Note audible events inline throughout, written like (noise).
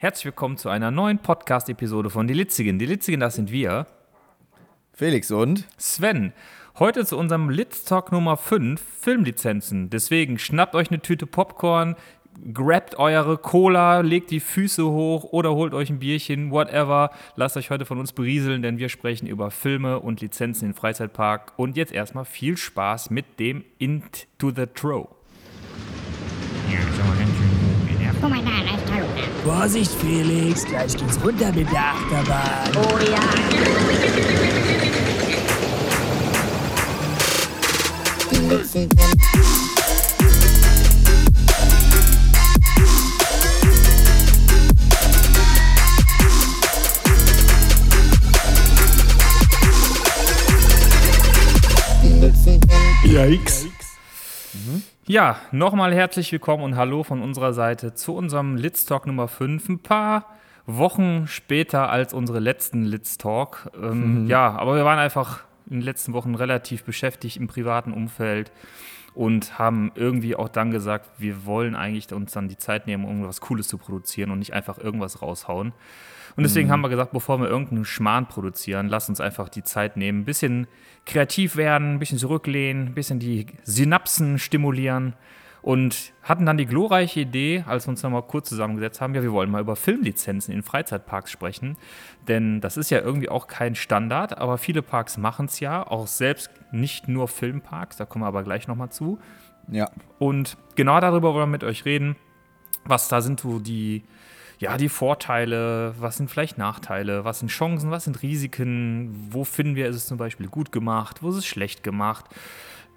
Herzlich willkommen zu einer neuen Podcast-Episode von Die Litzigen. Die Litzigen, das sind wir. Felix und Sven. Heute zu unserem Litz Talk Nummer 5, Filmlizenzen. Deswegen schnappt euch eine Tüte Popcorn, grabt eure Cola, legt die Füße hoch oder holt euch ein Bierchen, whatever. Lasst euch heute von uns berieseln, denn wir sprechen über Filme und Lizenzen in Freizeitpark. Und jetzt erstmal viel Spaß mit dem Into the Throw. Ja, Vorsicht, Felix, gleich geht's runter mit der Achterbahn. Oh ja. Yikes. Ja, nochmal herzlich willkommen und hallo von unserer Seite zu unserem Litz Talk Nummer 5. Ein paar Wochen später als unsere letzten Litz Talk. Ähm, Ja, aber wir waren einfach in den letzten Wochen relativ beschäftigt im privaten Umfeld und haben irgendwie auch dann gesagt, wir wollen eigentlich uns dann die Zeit nehmen, um irgendwas Cooles zu produzieren und nicht einfach irgendwas raushauen. Und deswegen haben wir gesagt, bevor wir irgendeinen Schmarrn produzieren, lass uns einfach die Zeit nehmen, ein bisschen kreativ werden, ein bisschen zurücklehnen, ein bisschen die Synapsen stimulieren und hatten dann die glorreiche Idee, als wir uns dann mal kurz zusammengesetzt haben, ja, wir wollen mal über Filmlizenzen in Freizeitparks sprechen, denn das ist ja irgendwie auch kein Standard, aber viele Parks machen es ja, auch selbst nicht nur Filmparks, da kommen wir aber gleich nochmal zu. ja, Und genau darüber wollen wir mit euch reden. Was da sind so die, ja, die Vorteile, was sind vielleicht Nachteile, was sind Chancen, was sind Risiken, wo finden wir, ist es zum Beispiel gut gemacht, wo ist es schlecht gemacht.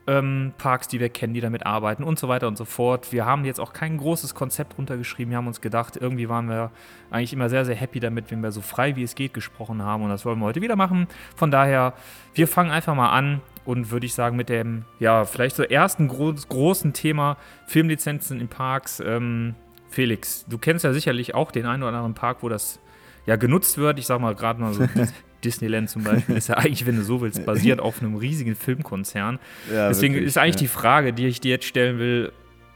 Ähm, Parks, die wir kennen, die damit arbeiten und so weiter und so fort. Wir haben jetzt auch kein großes Konzept runtergeschrieben. Wir haben uns gedacht, irgendwie waren wir eigentlich immer sehr, sehr happy damit, wenn wir so frei wie es geht gesprochen haben. Und das wollen wir heute wieder machen. Von daher, wir fangen einfach mal an und würde ich sagen, mit dem, ja, vielleicht so ersten gro großen Thema Filmlizenzen in Parks. Ähm, Felix, du kennst ja sicherlich auch den einen oder anderen Park, wo das ja genutzt wird. Ich sag mal gerade mal so Dis- (laughs) Disneyland zum Beispiel ist ja eigentlich, wenn du so willst, basiert auf einem riesigen Filmkonzern. Ja, Deswegen wirklich, ist eigentlich ja. die Frage, die ich dir jetzt stellen will,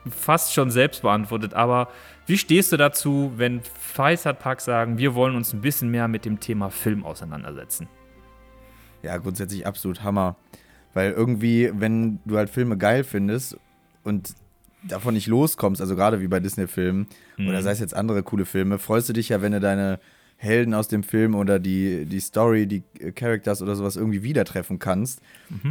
fast schon selbst beantwortet. Aber wie stehst du dazu, wenn Freizeitparks sagen, wir wollen uns ein bisschen mehr mit dem Thema Film auseinandersetzen? ja, grundsätzlich absolut Hammer. Weil irgendwie, wenn du halt Filme geil findest und davon nicht loskommst, also gerade wie bei Disney-Filmen oder sei es jetzt andere coole Filme, freust du dich ja, wenn du deine Helden aus dem Film oder die, die Story, die Characters oder sowas irgendwie wieder treffen kannst.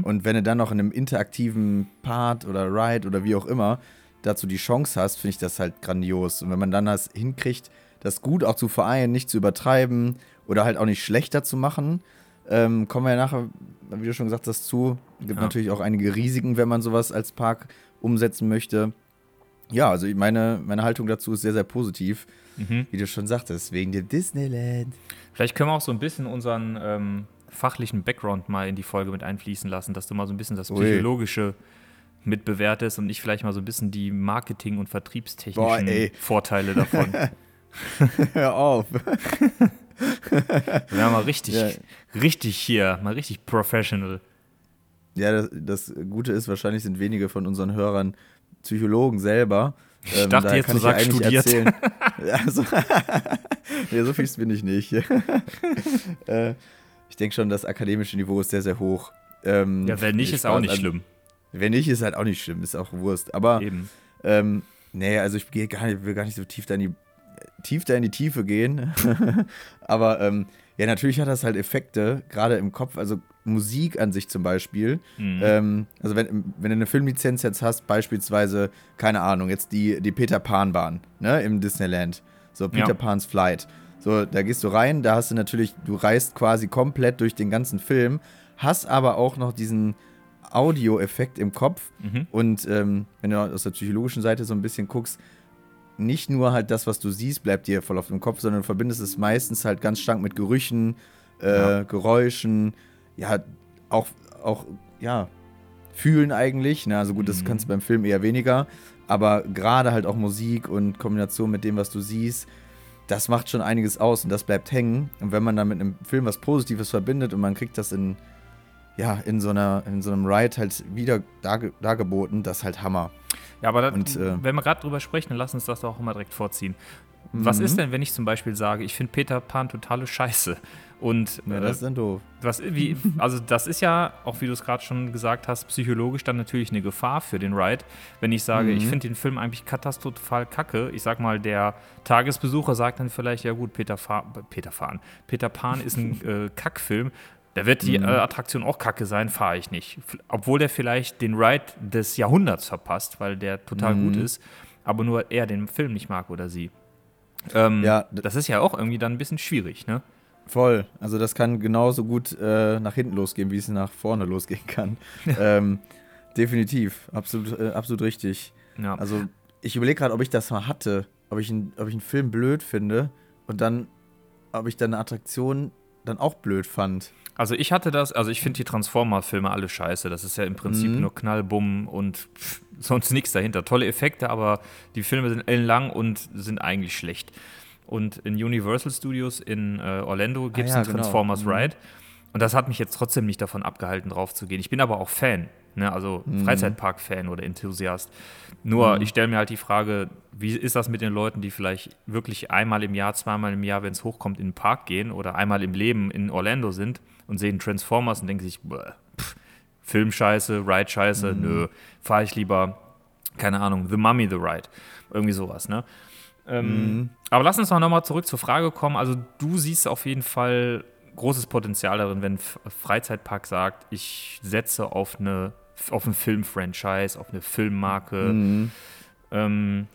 Und wenn du dann noch in einem interaktiven Part oder Ride oder wie auch immer dazu die Chance hast, finde ich das halt grandios. Und wenn man dann das hinkriegt, das gut auch zu vereinen, nicht zu übertreiben oder halt auch nicht schlechter zu machen, ähm, kommen wir ja nachher, wie du schon gesagt hast, zu. Gibt Ja. natürlich auch einige Risiken, wenn man sowas als Park umsetzen möchte. Ja, also meine, meine Haltung dazu ist sehr, sehr positiv, Mhm. wie du schon sagtest, wegen dem Disneyland. Vielleicht können wir auch so ein bisschen unseren ähm, fachlichen Background mal in die Folge mit einfließen lassen, dass du mal so ein bisschen das Ui. Psychologische mitbewertest und ich vielleicht mal so ein bisschen die Marketing- und Boah, vertriebstechnischen ey. Vorteile davon. (laughs) Hör auf. Ja, mal richtig, Ja. richtig hier, mal richtig professional. Ja, das, das Gute ist, wahrscheinlich sind wenige von unseren Hörern Psychologen selber. Ähm, dachte daher jetzt, kann du ich sagst studiert. erzählen. ja, (laughs) so, (laughs) nee, so viel bin ich nicht. (laughs) äh, ich denke schon, das akademische Niveau ist sehr, sehr hoch. Ähm, Ja, wenn nicht, ist auch nicht Also, schlimm. Wenn nicht, ist halt auch nicht schlimm, ist auch Wurst. Aber Eben. ähm, nee, also ich gehe gar nicht, will gar nicht so tief da in die, tief da in die Tiefe gehen. Aber ähm, ja, natürlich hat das halt Effekte, gerade im Kopf, also Musik an sich zum Beispiel. Mhm. Ähm, also wenn, wenn du eine Filmlizenz jetzt hast, beispielsweise, keine Ahnung, jetzt die, die Peter Pan-Bahn, ne, im Disneyland. So, Peter Ja. Pan's Flight. So, da gehst du rein, da hast du natürlich, du reist quasi komplett durch den ganzen Film, hast aber auch noch diesen Audioeffekt im Kopf. Mhm. Und ähm, wenn du aus der psychologischen Seite so ein bisschen guckst, nicht nur halt das, was du siehst, bleibt dir voll auf dem Kopf, sondern du verbindest es meistens halt ganz stark mit Gerüchen, äh, Ja. Geräuschen, ja, auch, auch, ja, fühlen eigentlich. Na, also gut, das Mhm. kannst du beim Film eher weniger, aber gerade halt auch Musik und Kombination mit dem, was du siehst, das macht schon einiges aus und das bleibt hängen. Und wenn man dann mit einem Film was Positives verbindet und man kriegt das in, ja, in so, einer, in so einem Ride halt wieder darge dargeboten, das ist halt Hammer. Ja, aber da, Und, äh, wenn wir gerade drüber sprechen, dann lass uns das doch auch mal direkt vorziehen. Was Mhm. ist denn, wenn ich zum Beispiel sage, ich finde Peter Pan totale Scheiße? Und Ja, äh, das ist dann doof. was, wie, also das ist ja, auch wie du es gerade schon gesagt hast, psychologisch dann natürlich eine Gefahr für den Ride. Wenn ich sage, Mhm. ich finde den Film eigentlich katastrophal kacke, ich sag mal, der Tagesbesucher sagt dann vielleicht, ja gut, Peter, Fa Peter Pan, Peter Pan ist ein (laughs) äh, Kackfilm, da wird Mhm. die äh, Attraktion auch kacke sein, fahre ich nicht. F- Obwohl der vielleicht den Ride des Jahrhunderts verpasst, weil der total Mhm. gut ist, aber nur er den Film nicht mag oder sie. Ähm, Ja, das ist ja auch irgendwie dann ein bisschen schwierig, ne? Voll. Also das kann genauso gut äh, nach hinten losgehen, wie es nach vorne losgehen kann. (laughs) ähm, definitiv. Absolut, äh, absolut richtig. Ja. Also ich überlege gerade, ob ich das mal hatte. Ob ich, ein, ob ich einen Film blöd finde und dann, ob ich dann eine Attraktion dann auch blöd fand. Also ich hatte das, also ich finde die Transformer-Filme alle scheiße. Das ist ja im Prinzip Mhm. nur Knall, Bumm und pff, sonst nichts dahinter. Tolle Effekte, aber die Filme sind ellenlang und sind eigentlich schlecht. Und in Universal Studios in äh, Orlando gibt es ja, einen genau. Transformers Mhm. Ride. Und das hat mich jetzt trotzdem nicht davon abgehalten, drauf zu gehen. Ich bin aber auch Fan, ne? also Mhm. Freizeitpark-Fan oder Enthusiast. Nur, ich stelle mir halt die Frage, wie ist das mit den Leuten, die vielleicht wirklich einmal im Jahr, zweimal im Jahr, wenn es hochkommt, in den Park gehen oder einmal im Leben in Orlando sind und sehen Transformers und denken sich, pff, Filmscheiße, Ride-Scheiße, nö, fahre ich lieber, keine Ahnung, The Mummy, The Ride. Irgendwie sowas, ne? Ähm, Aber lass uns doch nochmal zurück zur Frage kommen. Also, du siehst auf jeden Fall großes Potenzial darin, wenn Freizeitpark sagt, ich setze auf eine auf ein Filmfranchise, auf eine Filmmarke. Ähm,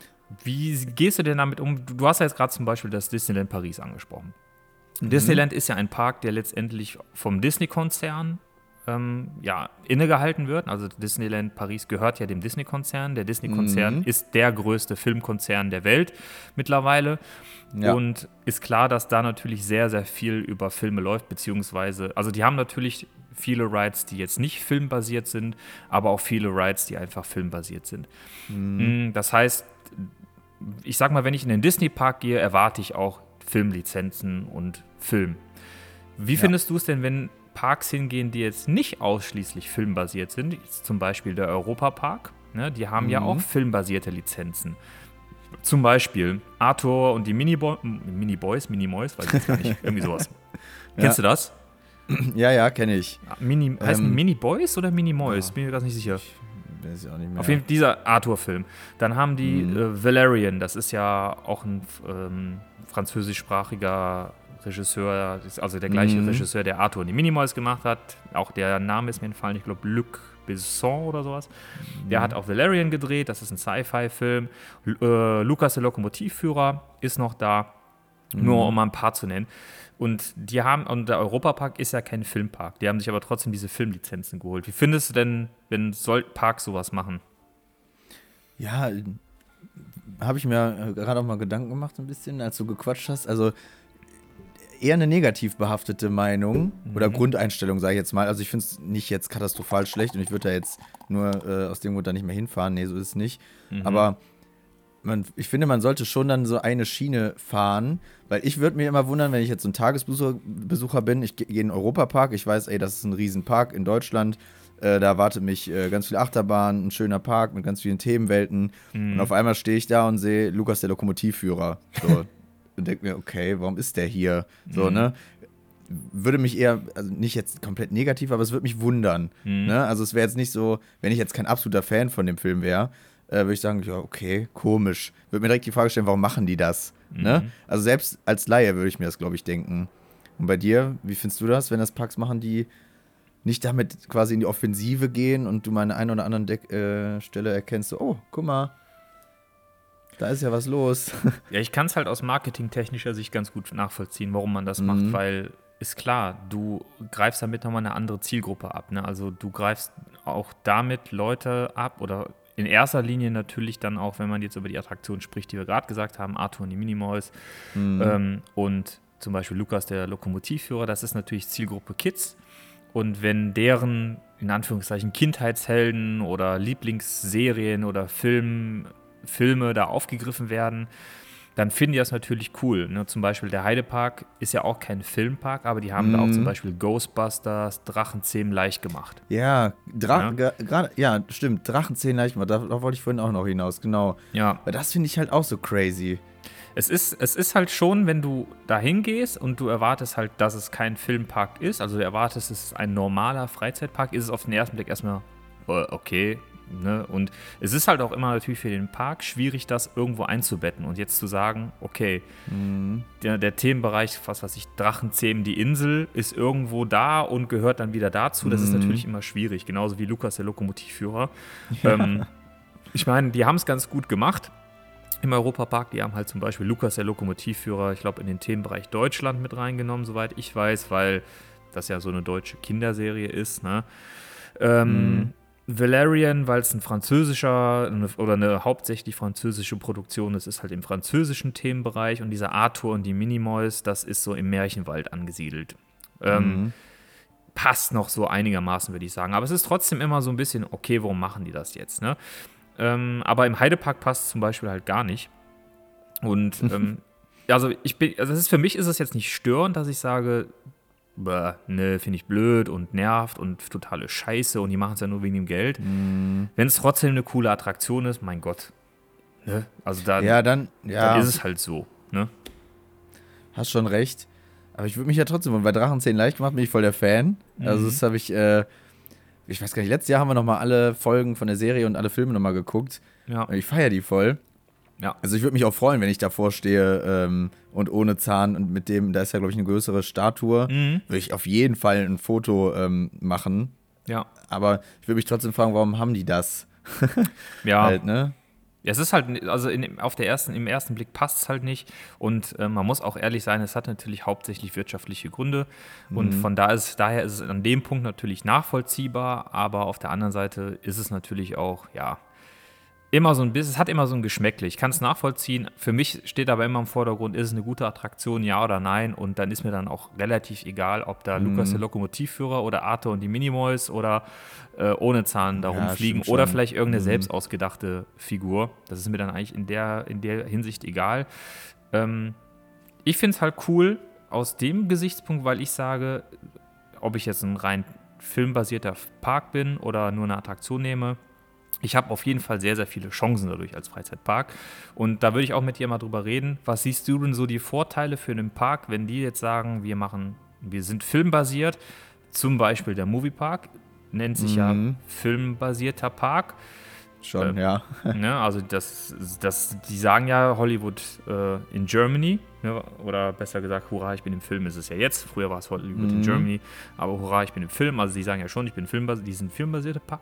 wie gehst du denn damit um? Du, du hast ja jetzt gerade zum Beispiel das Disneyland Paris angesprochen. Disneyland ist ja ein Park, der letztendlich vom Disney-Konzern ähm, ja, innegehalten wird. Also Disneyland Paris gehört ja dem Disney-Konzern. Der Disney-Konzern ist der größte Filmkonzern der Welt mittlerweile. Ja. Und ist klar, dass da natürlich sehr, sehr viel über Filme läuft, beziehungsweise, also die haben natürlich viele Rides, die jetzt nicht filmbasiert sind, aber auch viele Rides, die einfach filmbasiert sind. Mm, Das heißt, ich sag mal, wenn ich in den Disney-Park gehe, erwarte ich auch Filmlizenzen und Film. Wie findest du es denn, wenn Parks hingehen, die jetzt nicht ausschließlich filmbasiert sind, jetzt zum Beispiel der Europapark, ne, die haben ja auch filmbasierte Lizenzen. Zum Beispiel Arthur und die Miniboy Miniboys, Minimoys, weiß ich jetzt gar nicht, (laughs) irgendwie sowas. Kennst du das? Ja, ja, kenne ich. Mini, heißen Ähm, Mini-Boys oder Mini-Moys? Bin mir gerade nicht sicher. Weiß ich auch nicht mehr. Auf jeden Fall dieser Arthur-Film. Dann haben die äh, Valerian, das ist ja auch ein ähm, französischsprachiger Regisseur, also der gleiche Mhm. Regisseur, der Arthur und die Minimoys gemacht hat. Auch der Name ist mir entfallen, ich glaube Luc Besson oder sowas. Der hat auch Valerian gedreht, das ist ein Sci-Fi-Film. Äh, Lukas der Lokomotivführer ist noch da, nur um mal ein paar zu nennen. Und die haben, und der Europapark ist ja kein Filmpark, die haben sich aber trotzdem diese Filmlizenzen geholt. Wie findest du denn, wenn soll Parks sowas machen? Ja, habe ich mir gerade auch mal Gedanken gemacht, ein bisschen, als du gequatscht hast. Also eher eine negativ behaftete Meinung oder Grundeinstellung, sage ich jetzt mal. Also ich finde es nicht jetzt katastrophal schlecht und ich würde da jetzt nur äh, aus dem Grund da nicht mehr hinfahren. Nee, so ist es nicht. Aber man, ich finde, man sollte schon dann so eine Schiene fahren, weil ich würde mir immer wundern, wenn ich jetzt so ein Tagesbesucher Besucher bin, ich gehe in den Europapark, ich weiß, ey, das ist ein Riesenpark in Deutschland, äh, da erwartet mich äh, ganz viel Achterbahn, ein schöner Park mit ganz vielen Themenwelten und auf einmal stehe ich da und sehe Lukas der Lokomotivführer so, (laughs) und denke mir, okay, warum ist der hier? So, ne? Würde mich eher, also nicht jetzt komplett negativ, aber es würde mich wundern. Ne? Also es wäre jetzt nicht so, wenn ich jetzt kein absoluter Fan von dem Film wäre, äh, würde ich sagen, ja, okay, komisch. Würde mir direkt die Frage stellen, warum machen die das? Ne? Also selbst als Laie würde ich mir das, glaube ich, denken. Und bei dir, wie findest du das, wenn das Parks machen, die nicht damit quasi in die Offensive gehen und du mal an einer oder anderen Deck, äh, Stelle erkennst, so, oh, guck mal, da ist ja was los. (laughs) Ja, ich kann es halt aus marketingtechnischer Sicht ganz gut nachvollziehen, warum man das macht, weil ist klar, du greifst damit nochmal eine andere Zielgruppe ab. Ne? Also du greifst auch damit Leute ab oder in erster Linie natürlich dann auch, wenn man jetzt über die Attraktion spricht, die wir gerade gesagt haben, Arthur und die Minimoys ähm, und zum Beispiel Lukas, der Lokomotivführer, das ist natürlich Zielgruppe Kids. Und wenn deren, in Anführungszeichen, Kindheitshelden oder Lieblingsserien oder Film, Filme da aufgegriffen werden, dann finden die das natürlich cool. Ne? Zum Beispiel der Heidepark ist ja auch kein Filmpark, aber die haben da auch zum Beispiel Ghostbusters, Drachenzähmen leicht gemacht. ja, Dra Ja. gerade, ja, stimmt, Drachenzählen leicht mal, da, da wollte ich vorhin auch noch hinaus, genau. Ja, das finde ich halt auch so crazy. Es ist, es ist halt schon, wenn du da hingehst und du erwartest halt, dass es kein Filmpark ist, also du erwartest, es ist ein normaler Freizeitpark, ist es auf den ersten Blick erstmal äh, okay. Ne? Und es ist halt auch immer natürlich für den Park schwierig, das irgendwo einzubetten und jetzt zu sagen, okay, der, der Themenbereich, was weiß ich, Drachenzähmen, die Insel ist irgendwo da und gehört dann wieder dazu. Das ist natürlich immer schwierig, genauso wie Lukas, der Lokomotivführer. Ähm, ich meine, die haben es ganz gut gemacht im Europapark. Die haben halt zum Beispiel Lukas, der Lokomotivführer, ich glaube, in den Themenbereich Deutschland mit reingenommen, soweit ich weiß, weil das ja so eine deutsche Kinderserie ist. Ne? Ähm, Valerian, weil es ein französischer oder eine hauptsächlich französische Produktion ist, ist halt im französischen Themenbereich und dieser Arthur und die Minimoys, das ist so im Märchenwald angesiedelt. Ähm, passt noch so einigermaßen, würde ich sagen. Aber es ist trotzdem immer so ein bisschen, okay, warum machen die das jetzt? Ne? Ähm, aber im Heidepark passt es zum Beispiel halt gar nicht. Und (laughs) ähm, also ich bin, also ist für mich ist es jetzt nicht störend, dass ich sage, bäh, ne, finde ich blöd und nervt und totale Scheiße und die machen es ja nur wegen dem Geld. Wenn es trotzdem eine coole Attraktion ist, mein Gott. Ne? Also da, Ja, dann, ja, dann ist es halt so. Ne? hast schon recht. Aber ich würde mich ja trotzdem, bei Drachenzähnen leicht gemacht, bin ich voll der Fan. Also das habe ich, äh, ich weiß gar nicht, letztes Jahr haben wir nochmal alle Folgen von der Serie und alle Filme nochmal geguckt. Ja. Ich feiere die voll. Ja. Also ich würde mich auch freuen, wenn ich davor stehe ähm, und ohne Zahn und mit dem, da ist ja, glaube ich, eine größere Statue, Mhm. würde ich auf jeden Fall ein Foto ähm, machen. Ja. Aber ich würde mich trotzdem fragen, warum haben die das? (laughs) Ja. Halt, ne? Ja, es ist halt, also in, auf der ersten, im ersten Blick passt es halt nicht. Und äh, man muss auch ehrlich sein, es hat natürlich hauptsächlich wirtschaftliche Gründe. Und von da ist, daher ist es an dem Punkt natürlich nachvollziehbar, aber auf der anderen Seite ist es natürlich auch, ja, immer so ein bisschen, es hat immer so ein Geschmäckle. Ich kann es nachvollziehen. Für mich steht aber immer im Vordergrund, ist es eine gute Attraktion, ja oder nein? Und dann ist mir dann auch relativ egal, ob da Lukas der Lokomotivführer oder Arthur und die Minimoys oder äh, ohne Zahn da Ja, rumfliegen stimmt oder vielleicht irgendeine selbst ausgedachte Figur. Das ist mir dann eigentlich in der, in der Hinsicht egal. Ähm, ich finde es halt cool aus dem Gesichtspunkt, weil ich sage, ob ich jetzt ein rein filmbasierter Park bin oder nur eine Attraktion nehme, ich habe auf jeden Fall sehr, sehr viele Chancen dadurch als Freizeitpark. Und da würde ich auch mit dir mal drüber reden. Was siehst du denn so die Vorteile für einen Park, wenn die jetzt sagen, wir machen, wir sind filmbasiert, zum Beispiel der Moviepark, nennt sich ja filmbasierter Park. Schon, Ähm, ja. (laughs) ne? Also das, das, die sagen ja Hollywood äh, in Germany, ne? oder besser gesagt, hurra, ich bin im Film, ist es ja jetzt. Früher war es Hollywood in Germany, aber hurra, ich bin im Film. Also die sagen ja schon, ich bin filmbasiert, die sind filmbasierte Park.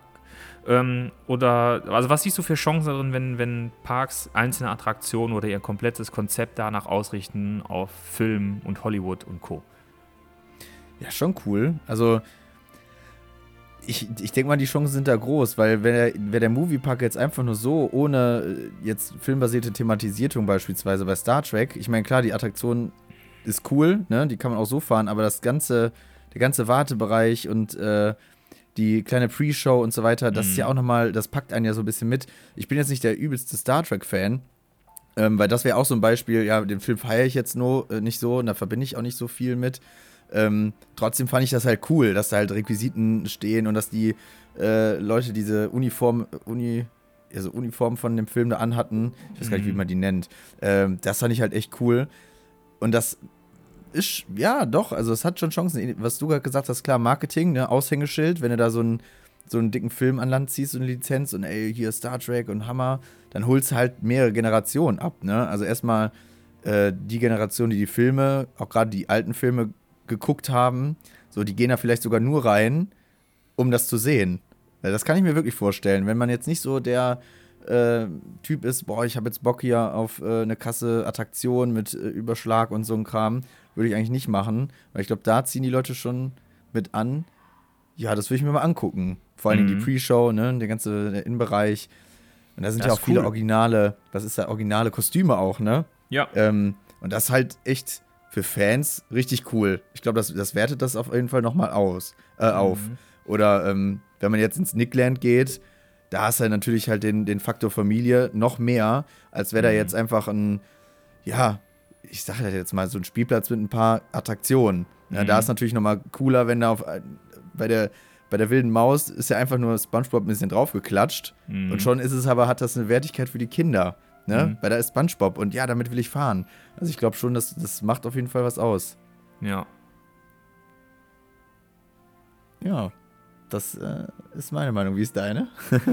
Ähm, oder, also was siehst du für Chancen darin, wenn, wenn Parks einzelne Attraktionen oder ihr komplettes Konzept danach ausrichten auf Film und Hollywood und Co.? Ja, schon cool. Also, ich, ich denke mal, die Chancen sind da groß, weil wenn der Moviepark jetzt einfach nur so, ohne äh, jetzt filmbasierte Thematisierung beispielsweise bei Star Trek, ich meine, klar, die Attraktion ist cool, ne? Die kann man auch so fahren, aber das ganze, der ganze Wartebereich und äh, die kleine Pre-Show und so weiter, das ist ja auch nochmal, das packt einen ja so ein bisschen mit. Ich bin jetzt nicht der übelste Star Trek-Fan, ähm, weil das wäre auch so ein Beispiel, ja, den Film feiere ich jetzt nur äh, nicht so und da verbinde ich auch nicht so viel mit. Ähm, trotzdem fand ich das halt cool, dass da halt Requisiten stehen und dass die äh, Leute diese Uniform, Uni, also Uniform von dem Film da anhatten. Ich weiß gar nicht, wie man die nennt. Ähm, das fand ich halt echt cool. Und das ist, ja, doch, also es hat schon Chancen. Was du gerade gesagt hast, klar, Marketing, ne, Aushängeschild, wenn du da so einen, so einen dicken Film an Land ziehst, so eine Lizenz und ey, hier Star Trek und Hammer, dann holst du halt mehrere Generationen ab, ne? Also erstmal äh, die Generation, die die Filme, auch gerade die alten Filme geguckt haben, so, die gehen da vielleicht sogar nur rein, um das zu sehen. Das kann ich mir wirklich vorstellen. Wenn man jetzt nicht so der äh, Typ ist, boah, ich habe jetzt Bock hier auf äh, eine Kasse Attraktion mit äh, Überschlag und so ein Kram, würde ich eigentlich nicht machen. Weil ich glaube, da ziehen die Leute schon mit an. Ja, das würde ich mir mal angucken. Vor allen Dingen die Pre-Show, ne, der ganze Innenbereich. Und da sind Das ja auch viele cool. originale, was ist da, originale Kostüme auch, ne? Ja. Ähm, und das ist halt echt für Fans richtig cool. Ich glaube, das, das wertet das auf jeden Fall nochmal aus, äh, auf. Oder ähm, wenn man jetzt ins Nickland geht, da hast du natürlich halt den, den Faktor Familie noch mehr, als wäre da jetzt einfach ein, ja, ich sage das jetzt mal, so ein Spielplatz mit ein paar Attraktionen. Ja, Da ist natürlich nochmal cooler, wenn da auf, ein- bei der, bei der wilden Maus ist ja einfach nur Spongebob ein bisschen draufgeklatscht. Und schon ist es aber, hat das eine Wertigkeit für die Kinder. Ne? Mhm. Weil da ist SpongeBob und ja, damit will ich fahren. Also ich glaube schon, dass das macht auf jeden Fall was aus. Ja. Ja, das äh, ist meine Meinung. Wie ist deine? (laughs)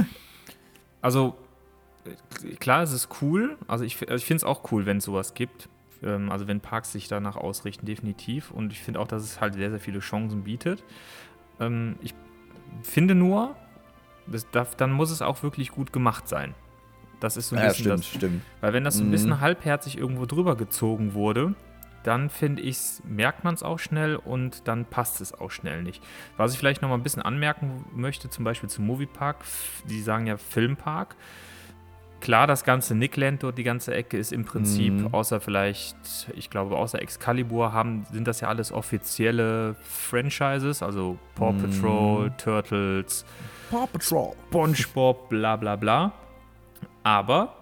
Also, äh, klar, es ist cool. Also, ich, fi- ich finde es auch cool, wenn es sowas gibt. Ähm, also, wenn Parks sich danach ausrichten, definitiv. Und ich finde auch, dass es halt sehr, sehr viele Chancen bietet. Ähm, ich finde nur, darf, dann muss es auch wirklich gut gemacht sein. Das ist so ein Ja, bisschen stimmt, das. stimmt. Weil, wenn das so ein Mhm. bisschen halbherzig irgendwo drüber gezogen wurde, dann finde ich, merkt man es auch schnell und dann passt es auch schnell nicht. Was ich vielleicht noch mal ein bisschen anmerken möchte, zum Beispiel zum Moviepark, die sagen ja Filmpark. Klar, das ganze Nickland dort, die ganze Ecke ist im Prinzip, Mhm. außer vielleicht, ich glaube, außer Excalibur haben, sind das ja alles offizielle Franchises, also Paw Mhm. Patrol, Turtles, Paw Patrol. SpongeBob, bla bla bla. Aber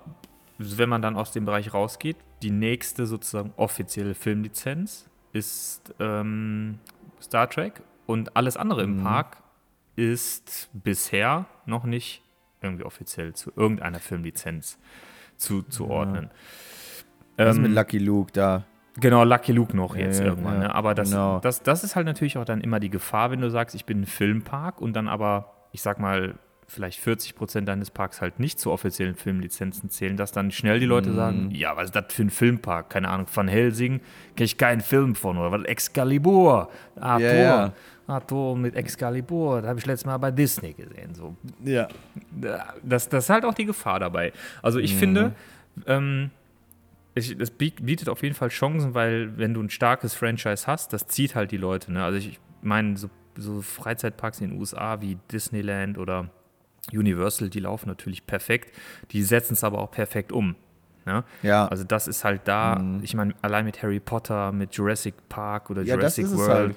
wenn man dann aus dem Bereich rausgeht, die nächste sozusagen offizielle Filmlizenz ist ähm, Star Trek und alles andere im Park ist bisher noch nicht irgendwie offiziell zu irgendeiner Filmlizenz zuzuordnen. Was Ähm, mit Lucky Luke da? Genau, Lucky Luke noch Ja, jetzt ja, irgendwann. ja, ne? Aber das, genau. das, das ist halt natürlich auch dann immer die Gefahr, wenn du sagst, ich bin ein Filmpark und dann aber, ich sag mal, vielleicht 40 Prozent deines Parks halt nicht zu offiziellen Filmlizenzen zählen, dass dann schnell die Leute sagen, Mhm. ja, was ist das für ein Filmpark? Keine Ahnung, Van Helsing, kenne ich keinen Film von oder was? Excalibur, Arthur, Ja, ja. Arthur mit Excalibur, da habe ich letztes Mal bei Disney gesehen. So, Ja. das, das ist halt auch die Gefahr dabei. Also ich finde, ähm, ich, das biet- bietet auf jeden Fall Chancen, weil wenn du ein starkes Franchise hast, das zieht halt die Leute. Ne? Also ich meine, so, so Freizeitparks in den USA wie Disneyland oder Universal, die laufen natürlich perfekt. Die setzen es aber auch perfekt um. Ne? Ja. Also das ist halt da, ich meine, allein mit Harry Potter, mit Jurassic Park oder Ja, das Jurassic es World, halt.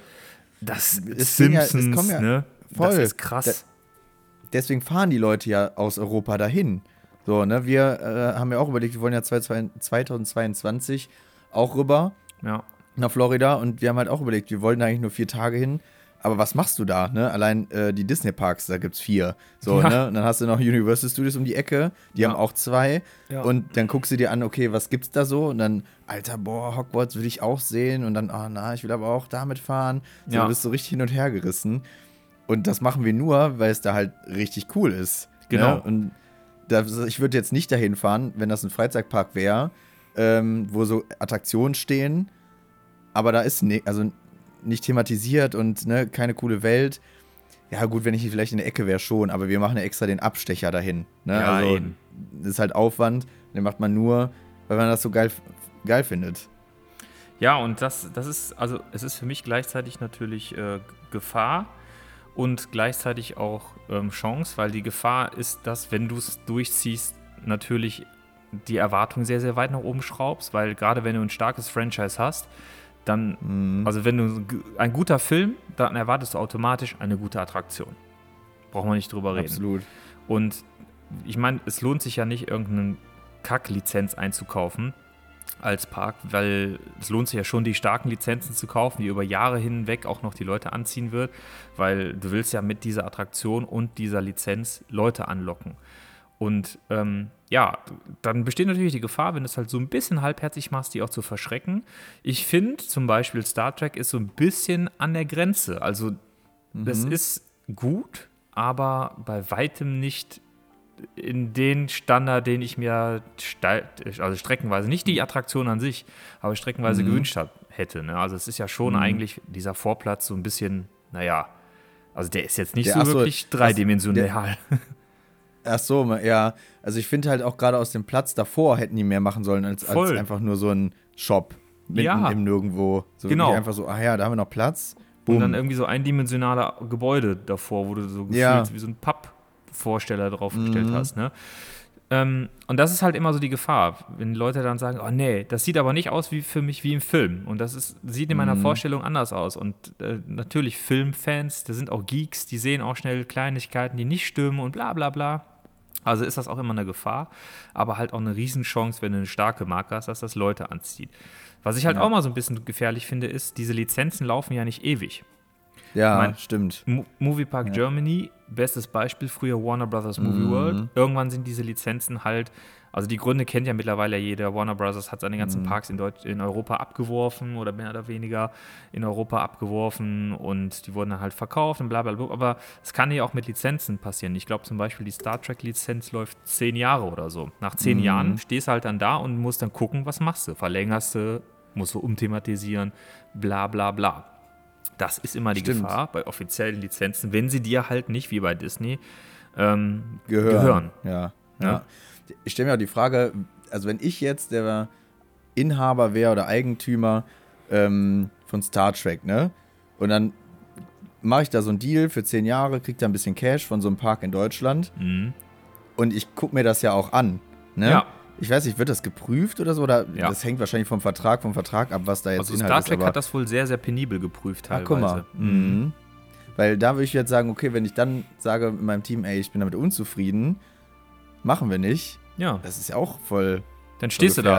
das Es Simpsons, ja- ne? Das voll. ist krass. Deswegen fahren die Leute ja aus Europa dahin. So, ne, wir äh, haben ja auch überlegt, wir wollen ja 2022 auch rüber ja. nach Florida und wir haben halt auch überlegt, wir wollten eigentlich nur vier Tage hin. Aber was machst du da? Ne? Allein äh, die Disney-Parks, da gibt's vier. So, Ja. ne? Und dann hast du noch Universal Studios um die Ecke, die Ja. haben auch zwei. Ja. Und dann guckst du dir an, okay, was gibt's da so? Und dann, Alter, boah, Hogwarts will ich auch sehen. Und dann, oh na, ich will aber auch damit fahren. So, du bist so richtig hin und her gerissen. Und das machen wir nur, weil es da halt richtig cool ist. Genau. Ne? Und das, ich würde jetzt nicht dahin fahren, wenn das ein Freizeitpark wäre, ähm, wo so Attraktionen stehen, aber da ist ne, also nicht thematisiert und ne, keine coole Welt. Ja, gut, wenn ich vielleicht in der Ecke wäre schon, aber wir machen ja extra den Abstecher dahin. Ne? Ja, also, eben. das ist halt Aufwand, den macht man nur, weil man das so geil, geil findet. Ja, und das, das ist, also es ist für mich gleichzeitig natürlich äh, Gefahr und gleichzeitig auch ähm, Chance, weil die Gefahr ist, dass, wenn du es durchziehst, natürlich die Erwartung sehr, sehr weit nach oben schraubst, weil gerade wenn du ein starkes Franchise hast, dann, also wenn du ein guter Film, dann erwartest du automatisch eine gute Attraktion. Brauchen wir nicht drüber reden. Absolut. Und ich meine, es lohnt sich ja nicht, irgendeine Kack-Lizenz einzukaufen als Park, weil es lohnt sich ja schon, die starken Lizenzen zu kaufen, die über Jahre hinweg auch noch die Leute anziehen wird, weil du willst ja mit dieser Attraktion und dieser Lizenz Leute anlocken. Und ähm, ja, dann besteht natürlich die Gefahr, wenn du es halt so ein bisschen halbherzig machst, die auch zu verschrecken. Ich finde zum Beispiel Star Trek ist so ein bisschen an der Grenze. Also das ist gut, aber bei weitem nicht in den Standard, den ich mir also streckenweise, nicht die Attraktion an sich, aber streckenweise gewünscht hab, hätte. Ne? Also es ist ja schon eigentlich dieser Vorplatz so ein bisschen, naja, also der ist jetzt nicht Der- so ach so, wirklich das- dreidimensional. (laughs) (laughs) Ach so, ja. Also ich finde halt auch gerade aus dem Platz davor hätten die mehr machen sollen, als, als einfach nur so ein Shop mitten Ja. im Nirgendwo. So Genau. einfach so, ah ja, da haben wir noch Platz. Und Boom. dann irgendwie so eindimensionale Gebäude davor, wo du so gefühlt Ja. wie so ein Pappvorsteller draufgestellt Mhm. hast. Ne? Ähm, und das ist halt immer so die Gefahr, wenn Leute dann sagen, oh nee, das sieht aber nicht aus wie für mich wie im Film. Und das ist, sieht in Mhm. meiner Vorstellung anders aus. Und äh, natürlich Filmfans, da sind auch Geeks, die sehen auch schnell Kleinigkeiten, die nicht stimmen und bla bla bla. Also ist das auch immer eine Gefahr, aber halt auch eine Riesenchance, wenn du eine starke Marke hast, dass das Leute anzieht. Was ich halt auch mal so ein bisschen gefährlich finde, ist, diese Lizenzen laufen ja nicht ewig. Ja, mein- stimmt. Mo Moviepark Germany, bestes Beispiel, früher Warner Brothers Movie Mhm. World. Irgendwann sind diese Lizenzen halt, also die Gründe kennt ja mittlerweile jeder. Warner Brothers hat seine Mhm. ganzen Parks in, Deutsch, in Europa abgeworfen oder mehr oder weniger in Europa abgeworfen und die wurden dann halt verkauft und bla bla bla. Aber es kann ja auch mit Lizenzen passieren. Ich glaube zum Beispiel, die Star Trek-Lizenz läuft zehn Jahre oder so. Nach Mhm. zehn Jahren stehst du halt dann da und musst dann gucken, was machst du. Verlängerst du, musst du umthematisieren, bla bla bla. Das ist immer die Stimmt. Gefahr bei offiziellen Lizenzen, wenn sie dir halt nicht wie bei Disney ähm, Gehören. gehören. Ja. Ja. ja. Ich stelle mir auch die Frage, also wenn ich jetzt der Inhaber wäre oder Eigentümer ähm, von Star Trek, ne? Und dann mache ich da so einen Deal für zehn Jahre, krieg da ein bisschen Cash von so einem Park in Deutschland. Und ich gucke mir das ja auch an. Ne? Mhm. Ja. Ich weiß nicht, wird das geprüft oder so? Oder Ja. das hängt wahrscheinlich vom Vertrag, vom Vertrag ab, was da jetzt Also Inhalt Star ist. Trek aber- hat das wohl sehr, sehr penibel geprüft teilweise. guck mal. Mhm. Weil da würde ich jetzt sagen, okay, wenn ich dann sage in meinem Team, ey, ich bin damit unzufrieden, machen wir nicht. Ja, Das ist ja auch voll, dann voll stehst du da.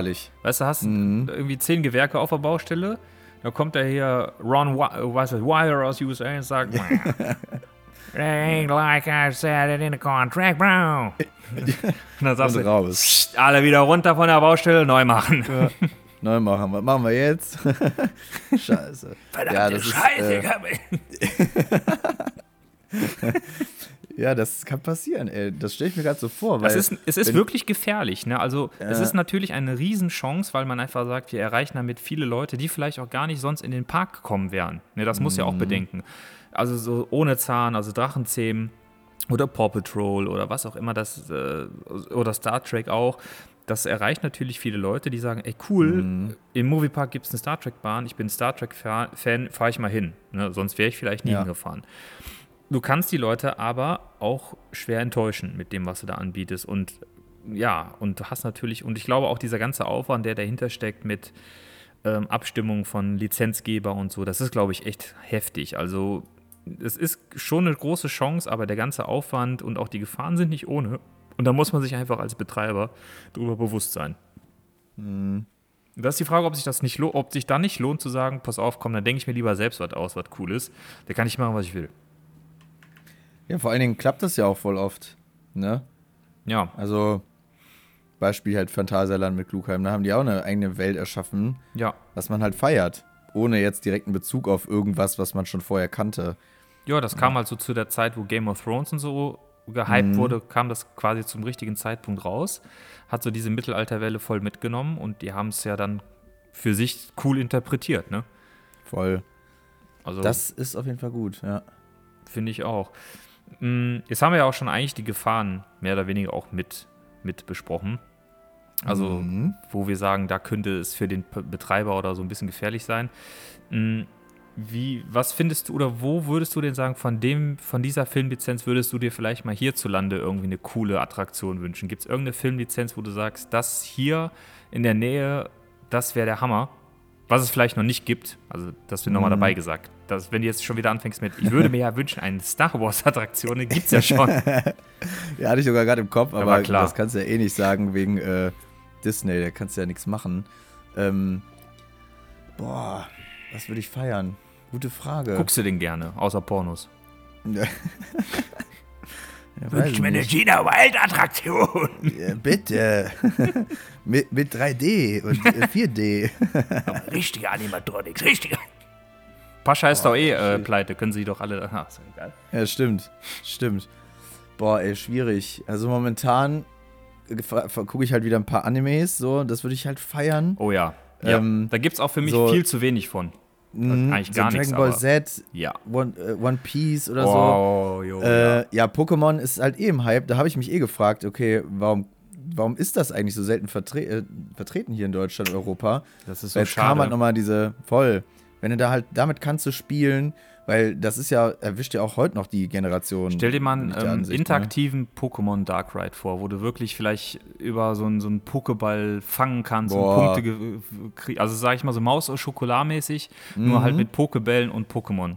Weißt du, hast Mhm. irgendwie zehn Gewerke auf der Baustelle. Da kommt da hier Ron äh, ist Wire aus USA und sagt, (laughs) It ain't like I said it in the contract, bro. und (laughs) dann sagst Und du, raus. "Psst, alle wieder runter von der Baustelle, neu machen. Neu machen. Was machen wir jetzt? (laughs) Scheiße. ja, das ist, äh, (laughs) ja, das kann passieren, ey. Das stelle ich mir gerade so vor. Weil Es ist, es ist wirklich gefährlich. Ne? Also es Ja. ist natürlich eine Riesenchance, weil man einfach sagt, wir erreichen damit viele Leute, die vielleicht auch gar nicht sonst in den Park gekommen wären. Ne, das muss ja Mhm. auch bedenken. Also so ohne Zahn, also Drachenzähmen oder Paw Patrol oder was auch immer das, äh, oder Star Trek auch. Das erreicht natürlich viele Leute, die sagen, ey cool, Mhm. im Moviepark gibt es eine Star Trek-Bahn, ich bin Star Trek-Fan, fahre ich mal hin. Ne? Sonst wäre ich vielleicht nie Ja. hingefahren. Du kannst die Leute aber auch schwer enttäuschen mit dem, was du da anbietest. Und ja, und du hast natürlich, und ich glaube auch dieser ganze Aufwand, der dahinter steckt mit ähm, Abstimmung von Lizenzgeber und so, das ist, glaube ich, echt heftig. Also es ist schon eine große Chance, aber der ganze Aufwand und auch die Gefahren sind nicht ohne. Und da muss man sich einfach als Betreiber darüber bewusst sein. Das ist die Frage, ob sich das nicht ob sich da nicht lohnt zu sagen, pass auf, komm, dann denke ich mir lieber selbst was aus, was cool ist. Da kann ich machen, was ich will. Ja, vor allen Dingen klappt das ja auch voll oft. Ne? Ja, Also, Beispiel halt Phantasialand mit Klugheim. Da haben die auch eine eigene Welt erschaffen, ja. was man halt feiert. Ohne jetzt direkten Bezug auf irgendwas, was man schon vorher kannte. Ja, das kam halt so zu der Zeit, wo Game of Thrones und so gehypt wurde, kam das quasi zum richtigen Zeitpunkt raus. Hat so diese Mittelalterwelle voll mitgenommen und die haben es ja dann für sich cool interpretiert, ne? Voll. Also Das ist auf jeden Fall gut, ja. finde ich auch. Mm, Jetzt haben wir ja auch schon eigentlich die Gefahren mehr oder weniger auch mit, mit besprochen. Also, wo wir sagen, da könnte es für den Betreiber oder so ein bisschen gefährlich sein. Wie, was findest du oder wo würdest du denn sagen, von dem, von dieser Filmlizenz würdest du dir vielleicht mal hierzulande irgendwie eine coole Attraktion wünschen? Gibt es irgendeine Filmlizenz, wo du sagst, das hier in der Nähe, das wäre der Hammer? Was es vielleicht noch nicht gibt, also das wird nochmal dabei gesagt. Dass, wenn du jetzt schon wieder anfängst mit, ich würde mir ja wünschen, eine Star Wars-Attraktion, gibt es ja schon. (laughs) Ja, hatte ich sogar gerade im Kopf, aber war klar. das kannst du ja eh nicht sagen wegen äh, Disney, da kannst du ja nichts machen. Ähm, boah, was würde ich feiern? Gute Frage. Guckst du den gerne, außer Pornos? Ja. Wünsch ich mir eine nicht. Gina Wild-Attraktion. Ja, bitte. (laughs) mit, mit 3D und äh, 4D. (laughs) Richtige Animatronics, richtige. Pascha ist doch eh äh, pleite, können sie doch alle. Aha, ist ja egal. Ja, stimmt. Stimmt. Boah, ey, schwierig. Also momentan gucke ich halt wieder ein paar Animes, so, das würde ich halt feiern. Oh ja. ja. Ähm, da gibt es auch für mich so- viel zu wenig von. Mhm, eigentlich so gar nichts, Dragon Ball Z, Ja. One, äh, One Piece oder Oh, jo, so. Äh, ja, Pokémon ist halt eh im Hype. Da habe ich mich eh gefragt, okay, warum, warum ist das eigentlich so selten vertre äh, vertreten hier in Deutschland, Europa? Das ist so Weil jetzt kam halt schade. nochmal diese, voll, wenn du da halt, damit kannst du spielen, weil das ist ja, erwischt ja auch heute noch die Generation. Stell dir mal einen ähm, ne? interaktiven Pokémon Dark Ride vor, wo du wirklich vielleicht über so einen, so einen Pokéball fangen kannst Boah. und Punkte kriegst. Also sag ich mal so Maus- oder Schokoladmäßig, nur Mhm. halt mit Pokébällen und Pokémon.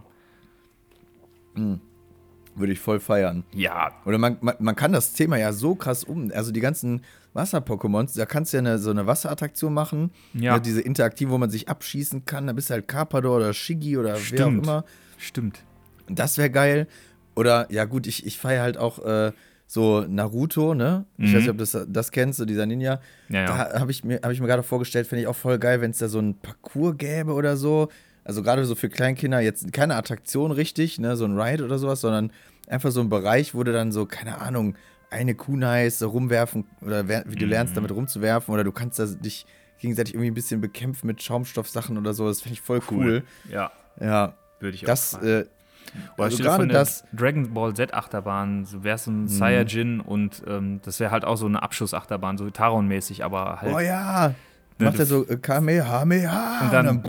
Würde ich voll feiern. Ja, Oder man, man, man kann das Thema ja so krass um. Also die ganzen Wasser-Pokémons, da kannst du ja eine, so eine Wasserattraktion machen. Ja. diese interaktiv, wo man sich abschießen kann. Da bist du halt Carpador oder Shiggy oder wer auch Stimmt. immer. Stimmt. Das wäre geil. Oder, ja gut, ich, ich feiere halt auch äh, so Naruto, ne? Ich Mhm. weiß nicht, ob du das, das kennst, so dieser Ninja. Ja, ja. Da habe ich, mir- hab ich mir gerade vorgestellt, fände ich auch voll geil, wenn es da so ein Parcours gäbe oder so. Also gerade so für Kleinkinder, jetzt keine Attraktion richtig, ne, so ein Ride oder sowas, sondern einfach so ein Bereich, wo du dann so, keine Ahnung, eine Kunai so rumwerfen oder wie du Mhm. lernst, damit rumzuwerfen oder du kannst da dich gegenseitig irgendwie ein bisschen bekämpfen mit Schaumstoffsachen oder so. Das finde ich voll cool. Ja, Ja, würde ich das, auch machen. äh, Oder also gerade eine das, Dragon Ball Z Achterbahn, so wär's so ein Saiyajin und ähm, das wäre halt auch so eine Abschussachterbahn, so Taron-mäßig, aber halt. oh ja, Ne, macht er so äh, Kamehameha. Und dann-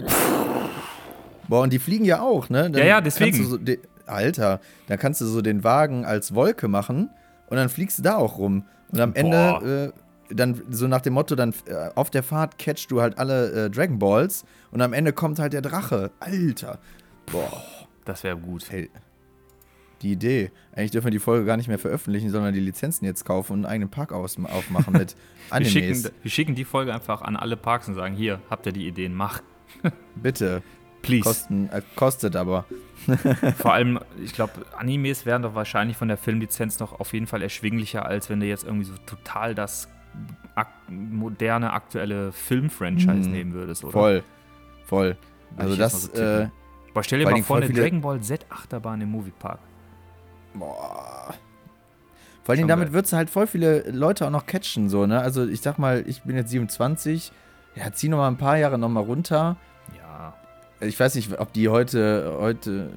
boah, und die fliegen ja auch, ne? Dann Ja, ja, deswegen. So, de, Alter, dann kannst du so den Wagen als Wolke machen und dann fliegst du da auch rum. Und am Boah. Ende, äh, dann so nach dem Motto, dann äh, auf der Fahrt catchst du halt alle äh, Dragon Balls und am Ende kommt halt der Drache. Alter. Boah. Das wäre gut. Hey, die Idee. Eigentlich dürfen wir die Folge gar nicht mehr veröffentlichen, sondern die Lizenzen jetzt kaufen und einen eigenen Park aufmachen mit (laughs) Wir Animes. schicken, wir schicken die Folge einfach an alle Parks und sagen: Hier, habt ihr die Ideen, mach. (laughs) Bitte. Please. Kosten, äh, kostet aber. (laughs) Vor allem, ich glaube, Animes wären doch wahrscheinlich von der Filmlizenz noch auf jeden Fall erschwinglicher, als wenn du jetzt irgendwie so total das ak moderne, aktuelle Film-Franchise Mhm. nehmen würdest, oder? Voll. Voll. Also das, so äh, Boah, stell dir vor mal vor, eine Dragon Ball Z-Achterbahn im Moviepark. boah. Vor allem damit würdest du halt voll viele Leute auch noch catchen, so, ne? Also ich sag mal, ich bin jetzt 27, ja, zieh noch mal ein paar Jahre noch mal runter. Ja. Ich weiß nicht, ob die heute, heute,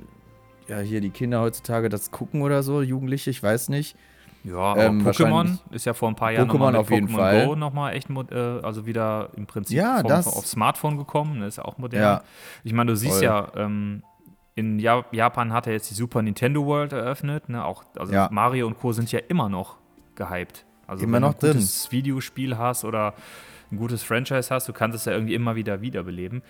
ja, hier die Kinder heutzutage das gucken oder so, Jugendliche, ich weiß nicht. Ja, Ähm, Pokémon ist ja vor ein paar Jahren Pokémon nochmal auf jeden Pokémon Fall. Go nochmal echt, äh, also wieder im Prinzip Ja, vom, das- auf Smartphone gekommen, das ist ja auch modern. Ja. Ich meine, du siehst Voll. ja, ähm, in Ja- Japan hat er jetzt die Super Nintendo World eröffnet, ne? Auch, also Ja. Mario und Co. sind ja immer noch gehypt. Also Immer wenn noch du ein gutes Videospiel hast oder ein gutes Franchise hast, du kannst es ja irgendwie immer wieder wiederbeleben.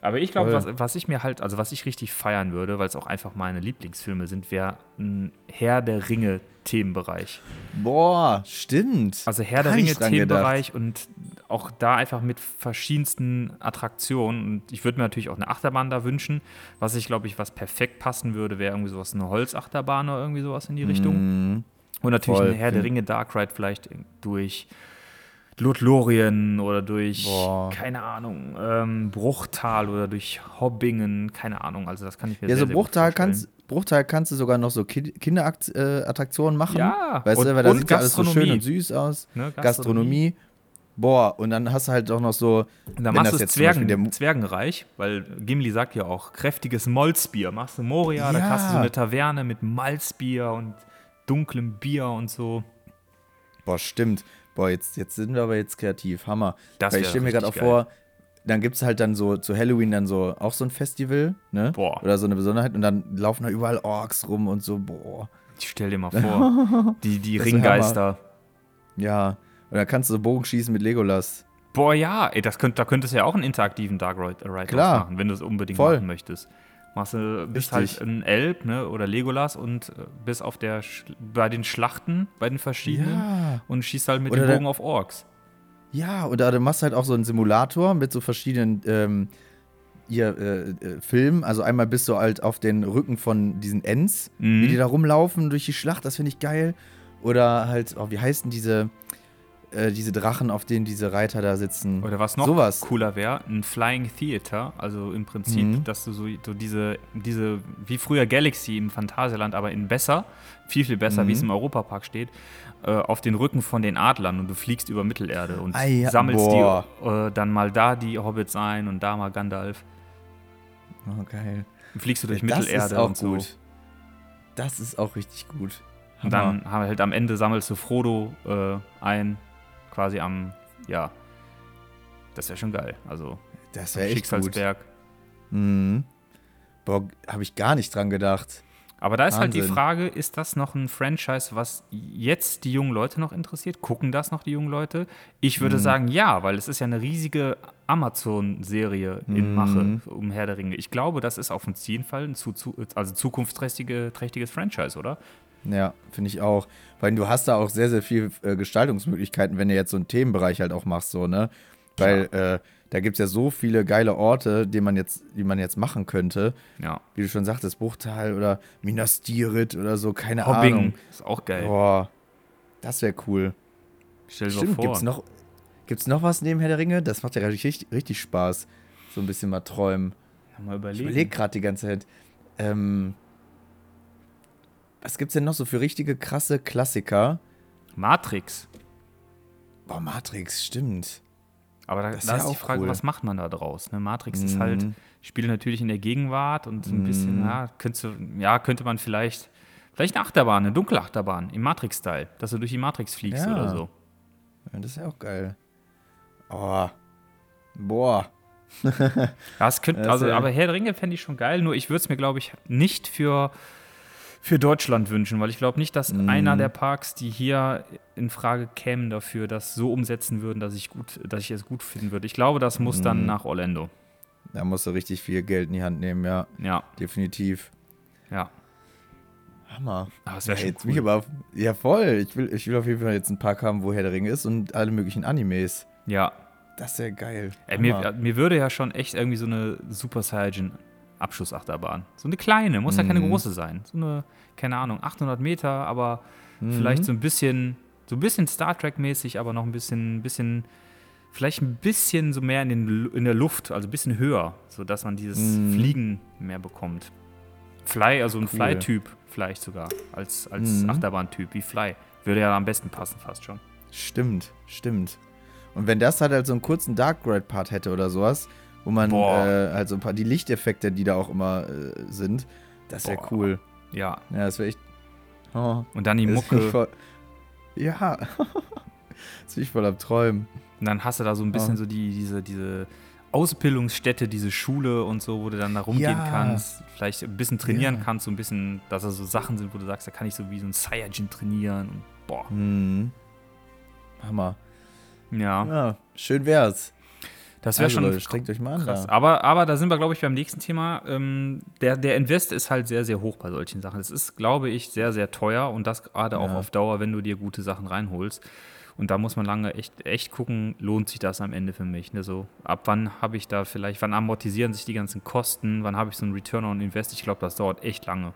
Aber ich glaube, was, was ich mir halt, also was ich richtig feiern würde, weil es auch einfach meine Lieblingsfilme sind, wäre ein Herr der Ringe Themenbereich. Boah, stimmt. Also Herr der Gar Ringe nicht dran Themenbereich und auch da einfach mit verschiedensten Attraktionen. Und ich würde mir natürlich auch eine Achterbahn da wünschen. Was ich, glaube ich, was perfekt passen würde, wäre irgendwie sowas, eine Holzachterbahn oder irgendwie sowas in die Richtung. Mhm. Und natürlich Voll, ein Herr der Ringe Dark Ride vielleicht durch Lothlorien oder durch, Boah. keine Ahnung, ähm, Bruchtal oder durch Hobbingen, keine Ahnung. Also das kann ich mir Ja, sehr, so sehr vorstellen. kannst, Bruchteil kannst du sogar noch so Kinderattraktionen machen. Ja, Weißt und- du, weil da sieht ja alles so schön Gastronomie. und süß aus. Ne, Gastronomie. Boah, und dann hast du halt auch noch so. Und dann machst das du der Zwergen, Mu- Zwergenreich, weil Gimli sagt ja auch, kräftiges Molzbier. Machst du Moria, da Ja. hast du so eine Taverne mit Malzbier und dunklem Bier und so. Boah, stimmt. Boah, jetzt, jetzt sind wir aber jetzt kreativ. Hammer. Das Weil ich stelle mir gerade auch richtig vor, dann gibt es halt dann so zu Halloween dann so auch so ein Festival, ne? Boah. Oder so eine Besonderheit und dann laufen da überall Orks rum und so, boah. Ich stell dir mal vor, (laughs) die, die Ringgeister. Ja. Und dann kannst du so Bogenschießen mit Legolas. Boah, ja, ey, das könnt, da könntest du ja auch einen interaktiven Dark Ride, Ride Klar. machen, wenn du es unbedingt Voll. machen möchtest. Machst du, bist Richtig. halt ein Elb, ne, oder Legolas und äh, bist auf der, Sch bei den Schlachten, bei den verschiedenen Ja. und schießt halt mit Oder dem Bogen auf Orks. Ja, und da du machst halt auch so einen Simulator mit so verschiedenen ähm, hier, äh, äh, Filmen. Also einmal bist du halt auf den Rücken von diesen Ents, Mhm. wie die da rumlaufen durch die Schlacht, das finde ich geil. Oder halt, oh, wie heißen diese, äh, diese Drachen, auf denen diese Reiter da sitzen? Oder was noch Sowas. cooler wäre, ein Flying Theater, also im Prinzip, Mhm. dass du so, so diese, diese, wie früher Galaxy im Phantasialand, aber in besser, viel, viel besser, Mhm. wie es im Europapark steht, äh, auf den Rücken von den Adlern und du fliegst über Mittelerde und Ah ja, sammelst boah. die, äh, dann mal da die Hobbits ein und da mal Gandalf. Oh, geil. Dann fliegst du durch das Mittelerde ist auch und so. gut. Das ist auch richtig gut. Und dann halt am Ende sammelst du Frodo äh, ein, quasi am, ja, das wäre schon geil. Also das wäre echt gut. Schicksalsberg. Mhm. Boah, habe ich gar nicht dran gedacht. Aber da ist halt die Wahnsinn. Frage, ist das noch ein Franchise, was jetzt die jungen Leute noch interessiert? Gucken das noch die jungen Leute? Ich Mhm. würde sagen, ja, weil es ist ja eine riesige Amazon-Serie in Mhm. Mache um Herr der Ringe. Ich glaube, das ist auf jeden Fall ein zu, zu, also zukunftsträchtige, trächtiges Franchise, oder? Ja, finde ich auch. Weil du hast da auch sehr, sehr viel äh, Gestaltungsmöglichkeiten, wenn du jetzt so einen Themenbereich halt auch machst, so, ne? Weil äh, da gibt es ja so viele geile Orte, die man jetzt, die man jetzt machen könnte. Ja. Wie du schon sagtest, Bruchtal oder Minas Tirith oder so, keine Hobbing Ahnung. ist auch geil. Boah, das wäre cool. Stell dir Stimmt, vor. gibt's noch, gibt's noch was neben Herr der Ringe? Das macht ja richtig, richtig Spaß. So ein bisschen mal träumen. Mal Ich überlegen. überlege gerade die ganze Zeit. Ähm, was gibt's denn noch so für richtige krasse Klassiker? Matrix. Boah, Matrix, stimmt. Aber da, Das ist da ja ist die auch Frage, cool. was macht man da draus? Ne? Matrix ist Mhm. halt, spielt natürlich in der Gegenwart und ein bisschen, ja, könnte, ja, könnte man vielleicht, vielleicht eine Achterbahn, eine Dunkelachterbahn im Matrix-Style, dass du durch die Matrix fliegst Ja. oder so. Ja, das ist ja auch geil. Oh. Boah. (laughs) Das könnte, also, aber Herr der Ringe fände ich schon geil, nur ich würde es mir, glaube ich, nicht für, für Deutschland wünschen, weil ich glaube nicht, dass Mhm. einer der Parks, die hier in Frage kämen dafür, das so umsetzen würden, dass ich gut, dass ich es gut finden würde. Ich glaube, das muss Mhm. dann nach Orlando. Da musst du richtig viel Geld in die Hand nehmen, ja. Ja, Definitiv. ja. Hammer. Aber es wäre Ja, jetzt cool. aber auf, ja, voll. Ich will, ich will auf jeden Fall jetzt einen Park haben, wo Herr der Ringe ist und alle möglichen Animes. Ja, Das wäre geil. Ey, mir, mir würde ja schon echt irgendwie so eine Super Saiyan Abschussachterbahn. So eine kleine, muss ja keine Mhm. große sein. So eine, keine Ahnung, 800 Meter, aber Mhm. vielleicht so ein bisschen, so ein bisschen Star Trek-mäßig, aber noch ein bisschen, bisschen, vielleicht ein bisschen so mehr in, den, in der Luft, also ein bisschen höher, sodass man dieses Mhm. Fliegen mehr bekommt. Fly, also ein Cool. Fly-Typ vielleicht sogar, als, als Mhm. Achterbahn-Typ wie Fly. Würde ja am besten passen fast schon. Stimmt, stimmt. Und wenn das halt, halt so einen kurzen Dark Ride Part hätte oder sowas, wo man äh, halt so ein paar die Lichteffekte, die da auch immer äh, sind, das wäre cool. Ja, Ja, das wäre echt. Oh, und dann die Mucke. voll, ja. (laughs) das bin ich voll am Träumen. Und dann hast du da so ein bisschen Ja. so die, diese, diese Ausbildungsstätte, diese Schule und so, wo du dann da rumgehen Ja. kannst, vielleicht ein bisschen trainieren Ja. kannst, so ein bisschen, dass da so Sachen sind, wo du sagst, da kann ich so wie so ein Saiyajin trainieren. Und, boah. Mhm. Hammer. Ja, Ja, schön wär's. Das wäre Also, schon Leute, strengt euch mal an. krass. Da. Aber, aber da sind wir, glaube ich, beim nächsten Thema. Ähm, der, der Invest ist halt sehr, sehr hoch bei solchen Sachen. Es ist, glaube ich, sehr, sehr teuer und das gerade auch Ja. auf Dauer, wenn du dir gute Sachen reinholst. Und da muss man lange echt, echt gucken, lohnt sich das am Ende für mich. Ne? So, ab wann habe ich da vielleicht, wann amortisieren sich die ganzen Kosten, wann habe ich so einen Return on Invest? Ich glaube, das dauert echt lange.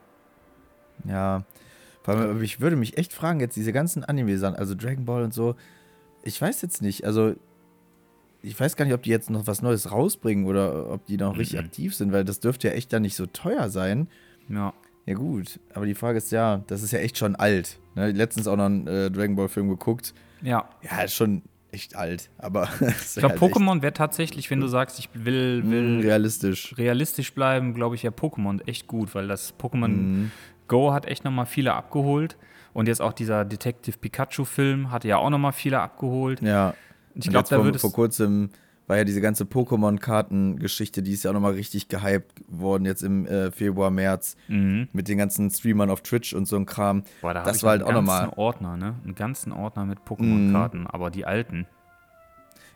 Ja. Vor allem, ich würde mich echt fragen, jetzt diese ganzen Anime-Sachen, also Dragon Ball und so, ich weiß jetzt nicht, also ich weiß gar nicht, ob die jetzt noch was Neues rausbringen oder ob die noch richtig Mhm. aktiv sind, weil das dürfte ja echt dann nicht so teuer sein. Ja. Ja gut, aber die Frage ist ja, das ist ja echt schon alt. Ne? Letztens auch noch einen äh, Dragon Ball Film geguckt. Ja. Ja, ist schon echt alt, aber (laughs) Ich glaube, Pokémon wäre tatsächlich, wenn du sagst, ich will, will will realistisch. realistisch bleiben, glaube ich, ja Pokémon echt gut, weil das Pokémon Mhm. Go hat echt nochmal viele abgeholt. Und jetzt auch dieser Detective Pikachu-Film hatte ja auch nochmal viele abgeholt. Ja. Ich glaube, da vor, vor kurzem war ja diese ganze Pokémon-Karten-Geschichte, die ist ja auch nochmal richtig gehypt worden, jetzt im äh, Februar, März, Mhm. mit den ganzen Streamern auf Twitch und so ein Kram. Boah, da das war halt einen auch ganzen nochmal. Ordner, ne? Einen ganzen Ordner mit Pokémon-Karten, aber die alten.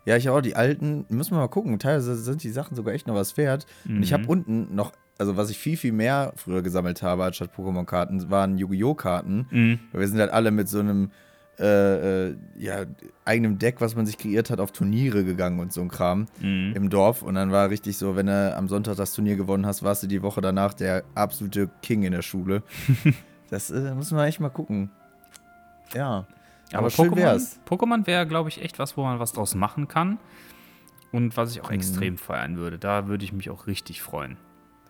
Ja, ich auch, die alten, müssen wir mal gucken. Teilweise sind die Sachen sogar echt noch was wert. Und ich habe Mhm. unten noch, also was ich viel, viel mehr früher gesammelt habe, anstatt Pokémon-Karten, waren Yu-Gi-Oh! Karten. Mhm. Weil wir sind halt alle mit so einem äh, äh, ja, eigenem Deck, was man sich kreiert hat, auf Turniere gegangen und so ein Kram Mhm. im Dorf. Und dann war richtig so, wenn du am Sonntag das Turnier gewonnen hast, warst du die Woche danach der absolute King in der Schule. (laughs) das äh, müssen wir echt mal gucken. Ja. Aber, Aber Pokémon, wär's. Pokémon wäre, glaube ich, echt was, wo man was draus machen kann. Und was ich auch Mhm. extrem feiern würde. Da würde ich mich auch richtig freuen.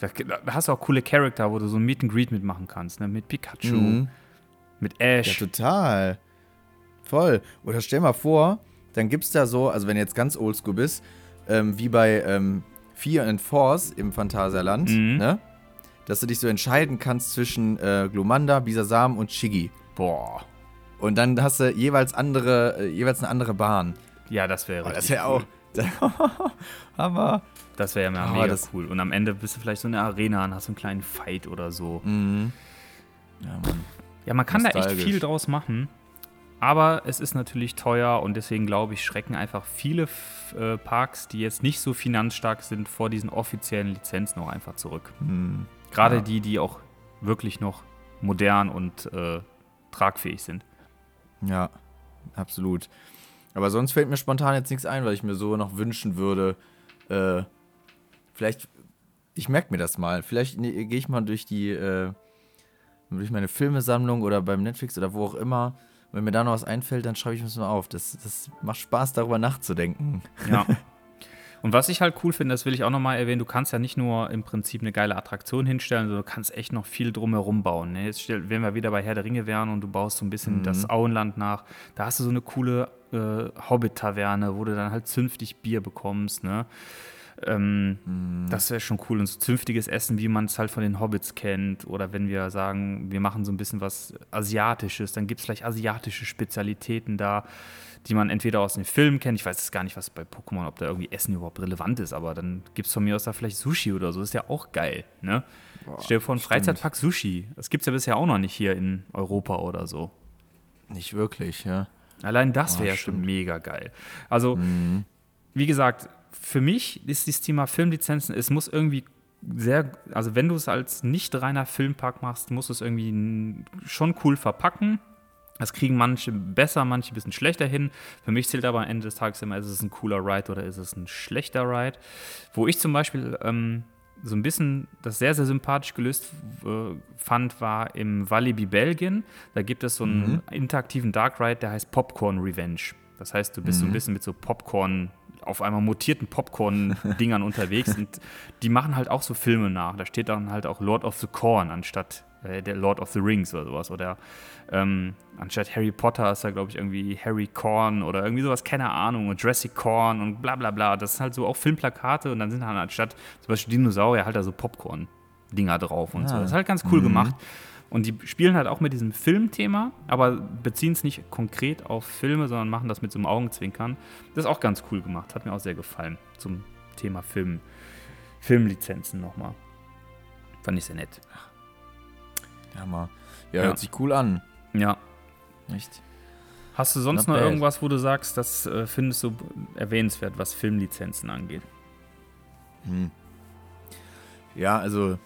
Da, da hast du auch coole Charakter, wo du so ein Meet and Greet mitmachen kannst. Ne? Mit Pikachu, Mhm. mit Ja, Ash. total. Voll. Oder stell mal vor, dann gibt's da so, also wenn du jetzt ganz oldschool bist, ähm, wie bei ähm, Fear and Force im Phantasialand, Mhm. ne? Dass du dich so entscheiden kannst zwischen äh, Glumanda, Bisasam und Shiggy. Boah. Und dann hast du jeweils andere, äh, jeweils eine andere Bahn. Ja, das wäre Oh, das wäre auch. (laughs) Hammer. Das wäre ja mal Oh, mega das- cool. Und am Ende bist du vielleicht so in der Arena und hast so einen kleinen Fight oder so. Mhm. Ja, Mann. Ja, man kann da echt viel draus machen. Aber es ist natürlich teuer und deswegen glaube ich, schrecken einfach viele äh, Parks, die jetzt nicht so finanzstark sind, vor diesen offiziellen Lizenzen auch einfach zurück. Mhm. Gerade Ja. die, die auch wirklich noch modern und äh, tragfähig sind. Ja, absolut. Aber sonst fällt mir spontan jetzt nichts ein, weil ich mir so noch wünschen würde. Äh, vielleicht, ich merke mir das mal. Vielleicht ne, gehe ich mal durch die, äh, durch meine Filmesammlung oder beim Netflix oder wo auch immer. Wenn mir da noch was einfällt, dann schreibe ich mir das mal auf. Das, das macht Spaß, darüber nachzudenken. Ja. (laughs) Und was ich halt cool finde, das will ich auch nochmal erwähnen, du kannst ja nicht nur im Prinzip eine geile Attraktion hinstellen, sondern du kannst echt noch viel drumherum bauen. Ne? Jetzt, stell- wenn wir wieder bei Herr der Ringe wären und du baust so ein bisschen das Auenland nach, da hast du so eine coole äh, Hobbit-Taverne, wo du dann halt zünftig Bier bekommst. Ne? Ähm, Das wäre schon cool. Und so zünftiges Essen, wie man es halt von den Hobbits kennt. Oder wenn wir sagen, wir machen so ein bisschen was Asiatisches, dann gibt es vielleicht asiatische Spezialitäten da, die man entweder aus den Filmen kennt. Ich weiß jetzt gar nicht, was bei Pokémon, ob da irgendwie Essen überhaupt relevant ist, aber dann gibt es von mir aus da vielleicht Sushi oder so. ist ja auch geil. Ne? Stell dir vor, ein Freizeitpark Sushi. Das gibt es ja bisher auch noch nicht hier in Europa oder so. Nicht wirklich, ja. Allein das wäre schon stimmt. mega geil. Also, wie gesagt, für mich ist das Thema Filmlizenzen, es muss irgendwie sehr, also wenn du es als nicht reiner Filmpark machst, musst du es irgendwie schon cool verpacken. Das kriegen manche besser, manche ein bisschen schlechter hin. Für mich zählt aber am Ende des Tages immer, ist es ein cooler Ride oder ist es ein schlechter Ride. Wo ich zum Beispiel ähm, so ein bisschen das sehr, sehr sympathisch gelöst äh, fand, war im Walibi Belgien. Da gibt es so einen interaktiven Dark Ride, der heißt Popcorn Revenge. Das heißt, du bist so ein bisschen mit so Popcorn, auf einmal mutierten Popcorn-Dingern (laughs) unterwegs und die machen halt auch so Filme nach. Da steht dann halt auch Lord of the Corn anstatt äh, der Lord of the Rings oder sowas. Oder ähm, anstatt Harry Potter ist da, glaube ich, irgendwie Harry Corn oder irgendwie sowas, keine Ahnung, und Jurassic Corn und bla bla bla. Das sind halt so auch Filmplakate und dann sind halt anstatt zum Beispiel Dinosaurier halt da so Popcorn-Dinger drauf und so. Das ist halt ganz cool gemacht. Und die spielen halt auch mit diesem Filmthema, aber beziehen es nicht konkret auf Filme, sondern machen das mit so einem Augenzwinkern. Das ist auch ganz cool gemacht, hat mir auch sehr gefallen zum Thema Film, Filmlizenzen nochmal. Fand ich sehr nett. Hammer. Ja, Ja. hört sich cool an. Ja. Echt. Hast du sonst Not noch bad. irgendwas, wo du sagst, das äh, findest du erwähnenswert, was Filmlizenzen angeht? Ja, also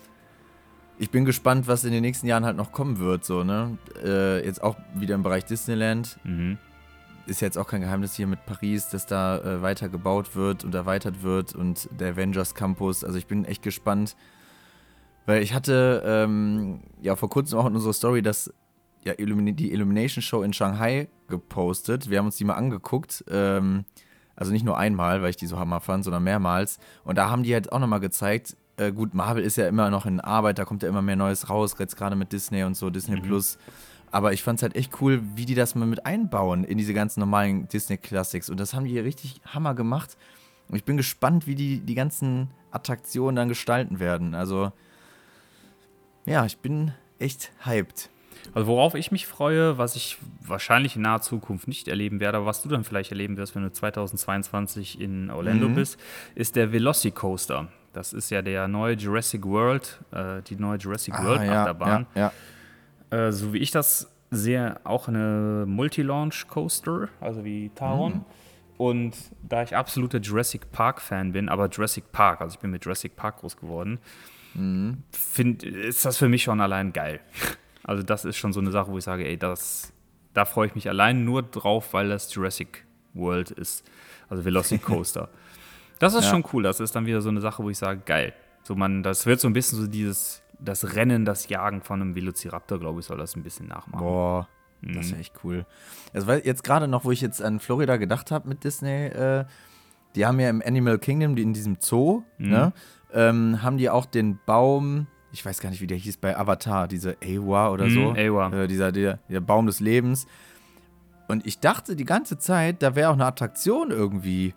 ich bin gespannt, was in den nächsten Jahren halt noch kommen wird. So, ne? Äh, jetzt auch wieder im Bereich Disneyland. Mhm. Ist jetzt auch kein Geheimnis hier mit Paris, dass da äh, weiter gebaut wird und erweitert wird und der Avengers Campus. Also ich bin echt gespannt, weil ich hatte ähm, ja vor kurzem auch in unserer Story das ja, Illumini die Illumination Show in Shanghai gepostet. Wir haben uns die mal angeguckt. Ähm, also nicht nur einmal, weil ich die so hammer fand, sondern mehrmals. Und da haben die halt auch nochmal gezeigt, äh, gut, Marvel ist ja immer noch in Arbeit, da kommt ja immer mehr Neues raus, jetzt gerade mit Disney und so, Disney Plus. Aber ich fand es halt echt cool, wie die das mal mit einbauen in diese ganzen normalen Disney Classics. Und das haben die richtig Hammer gemacht. Und ich bin gespannt, wie die die ganzen Attraktionen dann gestalten werden. Also, ja, ich bin echt hyped. Also worauf ich mich freue, was ich wahrscheinlich in naher Zukunft nicht erleben werde, aber was du dann vielleicht erleben wirst, wenn du 2022 in Orlando Mhm. bist, ist der Velocicoaster. Das ist ja der neue Jurassic World, äh, die neue Jurassic World Ah, ja, Achterbahn. ja, ja. Äh, so wie ich das sehe, auch eine Multi-Launch-Coaster, also wie Taron. Mhm. Und da ich absoluter Jurassic Park-Fan bin, aber Jurassic Park, also ich bin mit Jurassic Park groß geworden, Mhm. find, ist das für mich schon allein geil. (laughs) Also das ist schon so eine Sache, wo ich sage, ey, das, da freue ich mich allein nur drauf, weil das Jurassic World ist, also Velocicoaster. (laughs) das ist Ja. schon cool, das ist dann wieder so eine Sache, wo ich sage, geil. So man, das wird so ein bisschen so dieses, das Rennen, das Jagen von einem Velociraptor, glaube ich, soll das ein bisschen nachmachen. Boah, das wäre echt cool. Also, jetzt gerade noch, wo ich jetzt an Florida gedacht habe mit Disney, äh, die haben ja im Animal Kingdom, die in diesem Zoo, ne, ähm, haben die auch den Baum, ich weiß gar nicht, wie der hieß, bei Avatar, diese Awa oder Mhm, so. Awa. Äh, dieser der, der Baum des Lebens. Und ich dachte die ganze Zeit, da wäre auch eine Attraktion irgendwie.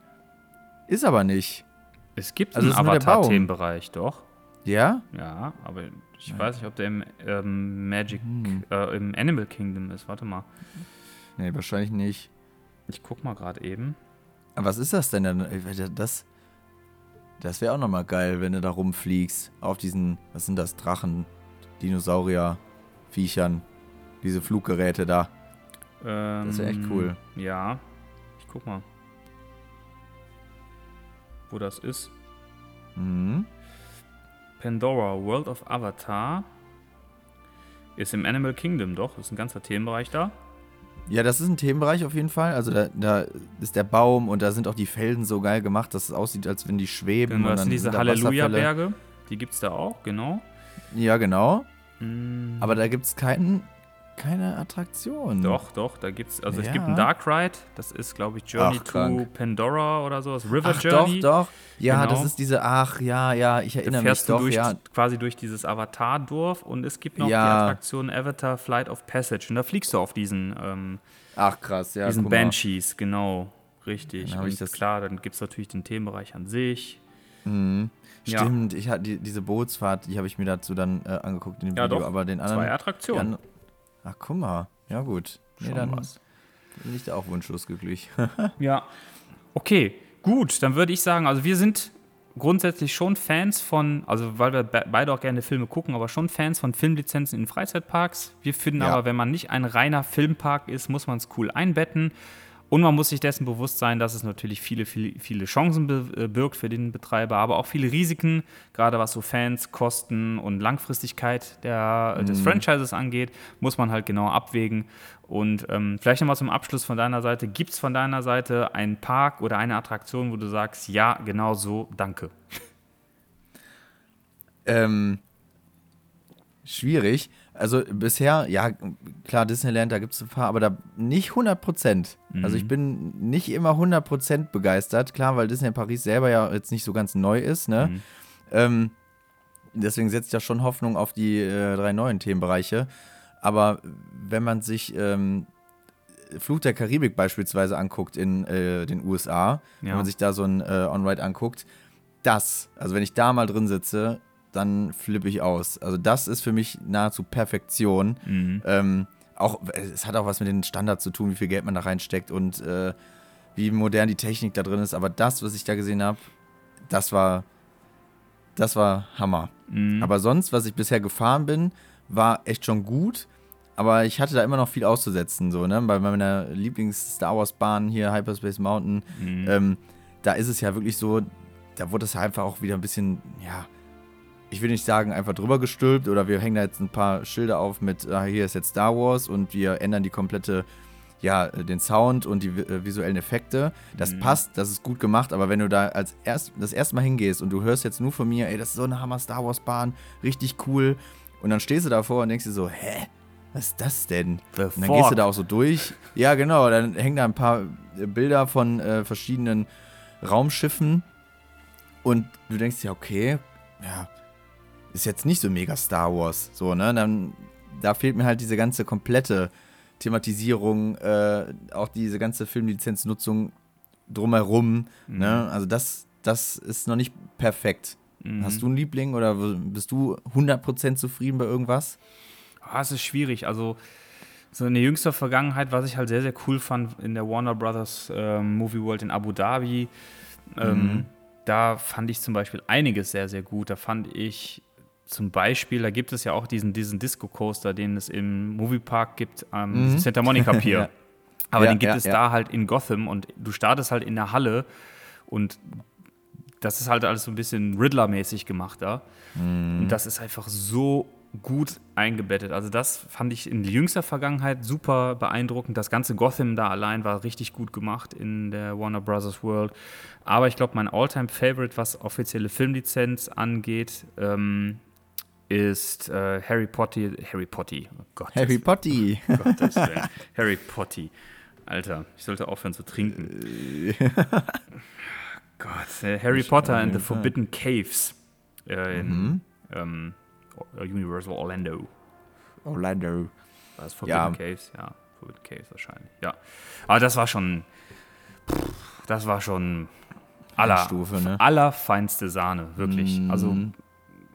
Ist aber nicht. Es gibt Also einen. Avatar-Themenbereich, doch. Ja? Ja, aber ich weiß nicht, ob der im ähm, Magic, äh, im Animal Kingdom ist. Warte mal. Nee, wahrscheinlich nicht. Ich guck mal gerade eben. Aber was ist das denn? Das, das wäre auch nochmal geil, wenn du da rumfliegst. Auf diesen, was sind das? Drachen, Dinosaurier, Viechern. Diese Fluggeräte da. Das wär echt cool. Ja. Ich guck mal. Wo das ist. Mhm. Pandora, World of Avatar. Ist im Animal Kingdom doch. Ist ein ganzer Themenbereich da. Ja, das ist ein Themenbereich auf jeden Fall. Also da, da ist der Baum und da sind auch die Felsen so geil gemacht, dass es aussieht, als wenn die schweben. Genau, und das dann sind diese. Halleluja-Berge. Die gibt es da auch, genau. Ja, genau. Mm, Aber da gibt es keinen, keine Attraktion. Doch, doch, da gibt's, also es Ja. gibt einen Dark Ride, das ist, glaube ich, Journey Ach, to krank. Pandora oder so, das River Ach, Journey. doch, doch. Ja, Genau. das ist diese, ach, ja, ja, ich Da erinnere mich fährst du doch, durch, ja. quasi durch dieses Avatar-Dorf und es gibt noch die Ja. Attraktion Avatar Flight of Passage und da fliegst du auf diesen, ähm, Ach, krass, ja. diesen. Banshees, genau, richtig. Dann und ich das- klar, dann gibt es natürlich den Themenbereich an sich. Mhm. Ja. Stimmt, ich hatte die, diese Bootsfahrt, die habe ich mir dazu dann äh, angeguckt in dem Ja, Video, doch. aber den anderen. Zwei Attraktionen. Ach, guck mal. Ja, gut. Nee, Schon dann was. bin ich da auch wunschlos glücklich. (laughs) Ja. Okay, gut, dann würde ich sagen, also wir sind grundsätzlich schon Fans von, also weil wir be beide auch gerne Filme gucken, aber schon Fans von Filmlizenzen in Freizeitparks. Wir finden Ja. aber, wenn man nicht ein reiner Filmpark ist, muss man es cool einbetten. Und man muss sich dessen bewusst sein, dass es natürlich viele, viele, viele Chancen äh, birgt für den Betreiber, aber auch viele Risiken, gerade was so Fans, Kosten und Langfristigkeit der, des Franchises angeht, muss man halt genau abwägen. Und ähm, vielleicht nochmal zum Abschluss von deiner Seite. Gibt es von deiner Seite einen Park oder eine Attraktion, wo du sagst, ja, genau so, danke? ähm, schwierig. Also bisher, ja, klar, Disneyland, da gibt es ein paar, aber da nicht 100 Prozent. Also ich bin nicht immer 100 Prozent begeistert. Klar, weil Disney Paris selber ja jetzt nicht so ganz neu ist, ne? Ähm, deswegen setze ich da schon Hoffnung auf die äh, drei neuen Themenbereiche. Aber wenn man sich ähm, Fluch der Karibik beispielsweise anguckt in äh, den USA, wenn Ja. man sich da so ein äh, On-Ride anguckt, das, also wenn ich da mal drin sitze, dann flippe ich aus. Also das ist für mich nahezu Perfektion. Ähm, auch, es hat auch was mit den Standards zu tun, wie viel Geld man da reinsteckt und äh, wie modern die Technik da drin ist. Aber das, was ich da gesehen habe, das war, das war Hammer. Aber sonst, was ich bisher gefahren bin, war echt schon gut. Aber ich hatte da immer noch viel auszusetzen, so, ne? Bei meiner Lieblings-Star Wars-Bahn hier, Hyperspace Mountain, ähm, da ist es ja wirklich so, da wurde es einfach auch wieder ein bisschen, ja, ich will nicht sagen, einfach drüber gestülpt oder wir hängen da jetzt ein paar Schilder auf mit, ah, hier ist jetzt Star Wars und wir ändern die komplette, ja, den Sound und die äh, visuellen Effekte. Das passt, das ist gut gemacht, aber wenn du da als erst, das erste Mal hingehst und du hörst jetzt nur von mir, ey, das ist so eine Hammer Star Wars Bahn, richtig cool, und dann stehst du davor und denkst dir so, hä? Was ist das denn? The und dann gehst du fuck? da auch so durch. Ja, genau. Dann hängen da ein paar äh, Bilder von äh, verschiedenen Raumschiffen. Und du denkst dir, okay, ja, ist jetzt nicht so mega Star Wars. So, ne? Dann, da fehlt mir halt diese ganze komplette Thematisierung, äh, auch diese ganze Filmlizenznutzung drumherum. Ne? Also das, das ist noch nicht perfekt. Hast du einen Liebling oder bist du 100% zufrieden bei irgendwas? Ah, es ist schwierig. Also, so in der jüngsten Vergangenheit, was ich halt sehr, sehr cool fand in der Warner Brothers ähm, Movie World in Abu Dhabi, ähm, da fand ich zum Beispiel einiges sehr, sehr gut. Da fand ich zum Beispiel, da gibt es ja auch diesen, diesen Disco Coaster, den es im Moviepark gibt, am Santa Monica (laughs) Pier. Ja. Aber Ja, den gibt ja, es da halt in Gotham und du startest halt in der Halle und das ist halt alles so ein bisschen Riddler-mäßig gemacht da. Und das ist einfach so gut eingebettet. Also das fand ich in jüngster Vergangenheit super beeindruckend. Das ganze Gotham da allein war richtig gut gemacht in der Warner Brothers World. Aber ich glaube, mein Alltime-Favorite, was offizielle Filmlizenz angeht, ähm, ist äh, Harry Potter. Harry Potter. Oh Gott, Harry Potter. Gottes Willen. Harry Potter. Alter, ich sollte aufhören zu trinken. Gott, äh, Harry Potter and the Forbidden Caves äh, in ähm, Universal Orlando. Orlando. War das Forbidden Ja. Caves? Ja, Forbidden Caves wahrscheinlich. Ja. Aber das war schon. pff, Das war schon aller, Endstufe, ne? allerfeinste Sahne, wirklich. Mhm. Also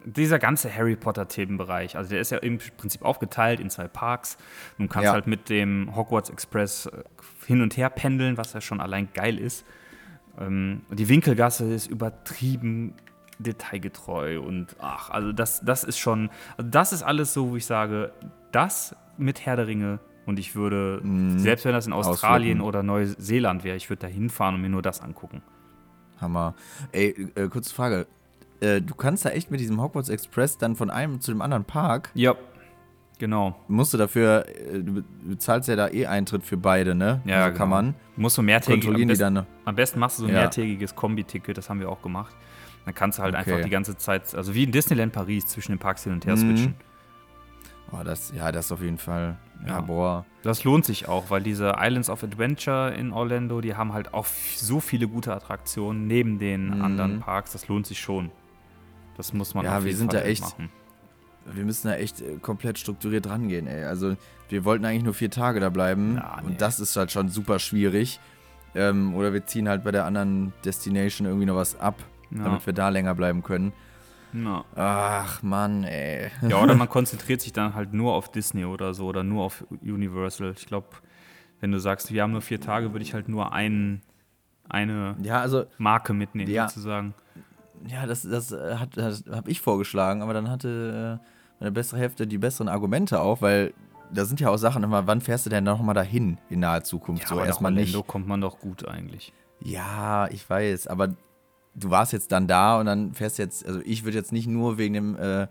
dieser ganze Harry Potter-Themenbereich, also der ist ja im Prinzip aufgeteilt in zwei Parks. Du kannst Ja. halt mit dem Hogwarts Express äh, hin und her pendeln, was ja schon allein geil ist. Ähm, die Winkelgasse ist übertrieben detailgetreu und ach, also das, das ist schon, also das ist alles so, wo ich sage, das mit Herr der Ringe und ich würde, selbst wenn das in Australien Ausflippen. oder Neuseeland wäre, ich würde da hinfahren und mir nur das angucken. Hammer. Ey, äh, kurze Frage. Äh, du kannst da echt mit diesem Hogwarts Express dann von einem zu dem anderen Park. Ja. Genau. musst du dafür, äh, du zahlst ja da eh Eintritt für beide, ne? Ja, also kann genau. man. Musst du mehrtägig, am besten, dann. ne? am besten machst du so ein Ja. mehrtägiges Kombi-Ticket, das haben wir auch gemacht. Dann kannst du halt Okay. einfach die ganze Zeit, also wie in Disneyland Paris, zwischen den Parks hin und her Mhm. switchen. Oh, das, ja, das auf jeden Fall. Ja, Ja. boah. Das lohnt sich auch, weil diese Islands of Adventure in Orlando, die haben halt auch so viele gute Attraktionen neben den Mhm. anderen Parks. Das lohnt sich schon. Das muss man Ja, wir sind Fall da echt- machen. Wir müssen da echt äh, komplett strukturiert rangehen, ey. Also, wir wollten eigentlich nur vier Tage da bleiben. Ja, nee. Und das ist halt schon super schwierig. Ähm, oder wir ziehen halt bei der anderen Destination irgendwie noch was ab, Ja. damit wir da länger bleiben können. Ja. Ach, Mann, ey. ja, oder man (laughs) konzentriert sich dann halt nur auf Disney oder so oder nur auf Universal. Ich glaube, wenn du sagst, wir haben nur vier Tage, würde ich halt nur einen, eine Ja, also, Marke mitnehmen, Ja. sozusagen. Ja, das, das, äh, hat, das habe ich vorgeschlagen, aber dann hatte äh, meine bessere Hälfte die besseren Argumente auch, weil da sind ja auch Sachen immer, wann fährst du denn noch mal dahin in naher Zukunft? so aber nach erstmal nicht. Orlando kommt man doch gut eigentlich. Ja, ich weiß, aber du warst jetzt dann da und dann fährst jetzt, also ich würde jetzt nicht nur wegen dem äh,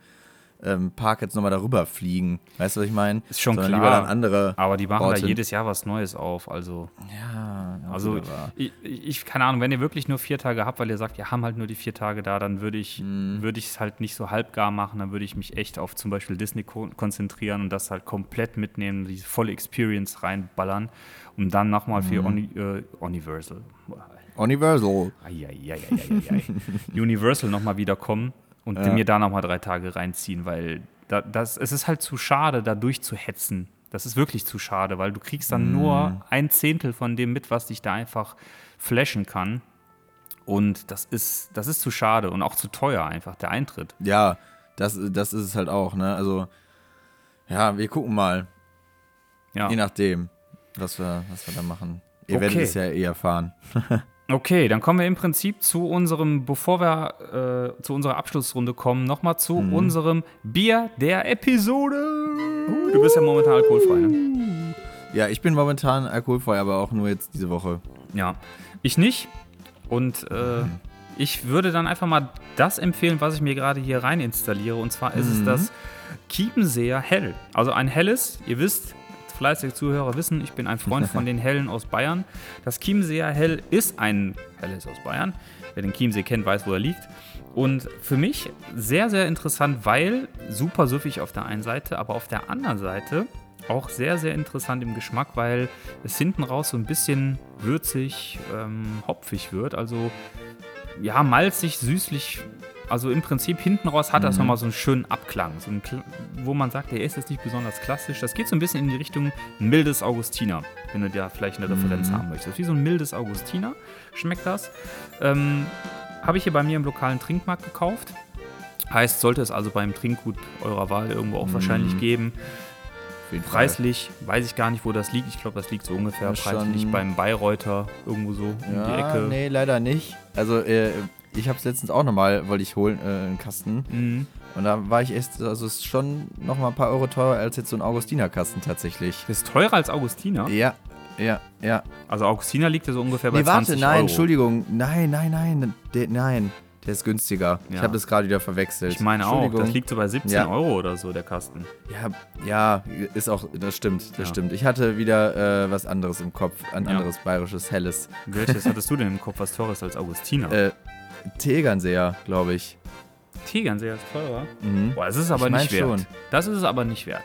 ähm, Park jetzt nochmal darüber fliegen. Weißt du, was ich meine? Ist schon Sondern klar. andere. Aber die machen Orte. da jedes Jahr was Neues auf. Also, Ja, also ich, ich, keine Ahnung, wenn ihr wirklich nur vier Tage habt, weil ihr sagt, wir haben halt nur die vier Tage da, dann würde ich Mhm. würde ich es halt nicht so halbgar machen. Dann würde ich mich echt auf zum Beispiel Disney ko konzentrieren und das halt komplett mitnehmen, die volle Experience reinballern, um dann nochmal für Mhm. Uni, äh, Universal. Universal. Eieieiei. (laughs) Universal nochmal wiederkommen und Ja. mir da nochmal drei Tage reinziehen, weil da, das, es ist halt zu schade, da durchzuhetzen. Das ist wirklich zu schade, weil du kriegst dann Mhm. nur ein Zehntel von dem mit, was dich da einfach flashen kann. Und das ist, das ist zu schade und auch zu teuer einfach, der Eintritt. Ja, das, das ist es halt auch, ne? Also, ja, wir gucken mal. Ja. Je nachdem, was wir, was wir da machen. Ihr Okay. werdet es ja eh erfahren. (laughs) Okay, dann kommen wir im Prinzip zu unserem, bevor wir äh, zu unserer Abschlussrunde kommen, nochmal zu Mhm. unserem Bier der Episode. Du bist ja momentan alkoholfrei, ne? Ja, ich bin momentan alkoholfrei, aber auch nur jetzt diese Woche. Ja, ich nicht. Und äh, ich würde dann einfach mal das empfehlen, was ich mir gerade hier rein installiere. Und zwar ist es das Kiepenseer Hell. Also ein helles, ihr wisst, fleißige Zuhörer wissen, ich bin ein Freund von den (laughs) Hellen aus Bayern. Das Chiemseer Hell ist ein helles aus Bayern. Wer den Chiemsee kennt, weiß, wo er liegt. Und für mich sehr, sehr interessant, weil super süffig auf der einen Seite, aber auf der anderen Seite auch sehr, sehr interessant im Geschmack, weil es hinten raus so ein bisschen würzig, ähm, hopfig wird. Also ja, malzig, süßlich. Also im Prinzip hinten raus hat das nochmal so einen schönen Abklang. So einen, wo man sagt, der ist jetzt nicht besonders klassisch. Das geht so ein bisschen in die Richtung mildes Augustiner, wenn du da vielleicht eine Referenz haben möchtest. Wie so ein mildes Augustiner schmeckt das. Ähm, Habe ich hier bei mir im lokalen Trinkmarkt gekauft. Heißt, sollte es also beim Trinkgut eurer Wahl irgendwo auch wahrscheinlich geben. Preislich weiß ich gar nicht, wo das liegt. Ich glaube, das liegt so ungefähr ist preislich beim Bayreuther irgendwo so um die Ja, Ecke. nee, leider nicht. Also, äh, ich habe es letztens auch nochmal, wollte ich holen, äh, einen Kasten. Mhm. Und da war ich echt, also es ist schon nochmal ein paar Euro teurer als jetzt so ein Augustiner-Kasten tatsächlich. Das ist teurer als Augustiner. Ja, ja, ja. Also Augustiner liegt ja so ungefähr bei Nee, warte, 20 nein, Euro. Entschuldigung. Nein, nein, nein. Der, nein, der ist günstiger. Ich Ja. habe das gerade wieder verwechselt. Ich meine auch, das liegt so bei 17 Ja. Euro oder so, der Kasten. Ja, ja, ist auch, das stimmt, das Ja. stimmt. Ich hatte wieder äh, was anderes im Kopf, ein anderes bayerisches Helles. Welches (laughs) hattest du denn im Kopf, was teurer ist als Augustiner? Äh, Tegernseher, glaube ich. Tegernseher ist teurer. Mhm. Boah, das ist es aber Ich nicht wert. schon. Das ist es aber nicht wert,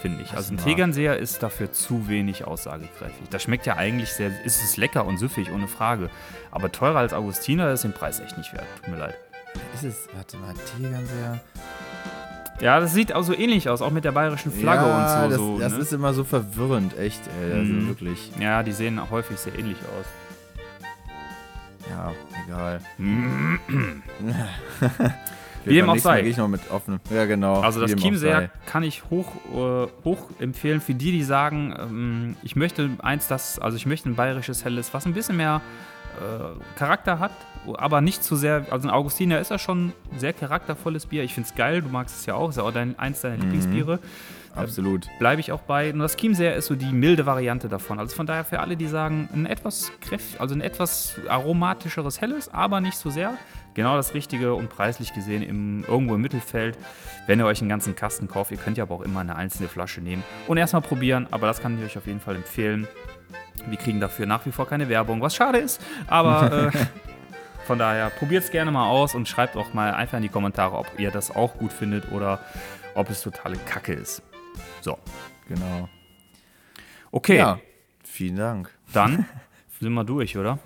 finde ich. Also ein. Tegernseher ist dafür zu wenig aussagekräftig. Das schmeckt ja eigentlich sehr, ist es lecker und süffig, ohne Frage. Aber teurer als Augustiner ist den Preis echt nicht wert. Tut mir leid. Ist es, warte mal, Tegernseher? Ja, das sieht auch so ähnlich aus, auch mit der bayerischen Flagge ja, und so. das, so das ne? ist immer so verwirrend, echt, ey, also Mhm. wirklich. ja, die sehen häufig sehr ähnlich aus. Ja, egal. (clears throat) Wie dem auch sei. Gehe ich noch mit offen. Ja, genau. Also das Chiemseer kann ich hoch, äh, hoch empfehlen für die, die sagen, ähm, ich möchte eins, das, also ich möchte ein bayerisches Helles, was ein bisschen mehr äh, Charakter hat, aber nicht zu sehr. Also ein Augustiner ist ja schon ein sehr charaktervolles Bier. Ich finde es geil, du magst es ja auch, ist ja auch dein, eins deiner Lieblingsbiere. Absolut. Bleibe ich auch bei. Und das Chiemseer ist so die milde Variante davon. Also von daher für alle, die sagen, ein etwas kräftig, also ein etwas aromatischeres Helles, aber nicht so sehr. Genau das Richtige und preislich gesehen im, irgendwo im Mittelfeld. Wenn ihr euch einen ganzen Kasten kauft, ihr könnt ja aber auch immer eine einzelne Flasche nehmen und erstmal probieren. Aber das kann ich euch auf jeden Fall empfehlen. Wir kriegen dafür nach wie vor keine Werbung, was schade ist. Aber (laughs) äh, von daher probiert es gerne mal aus und schreibt auch mal einfach in die Kommentare, ob ihr das auch gut findet oder ob es totale Kacke ist. So, Genau. okay, Ja, vielen Dank. dann (laughs) sind wir durch, oder?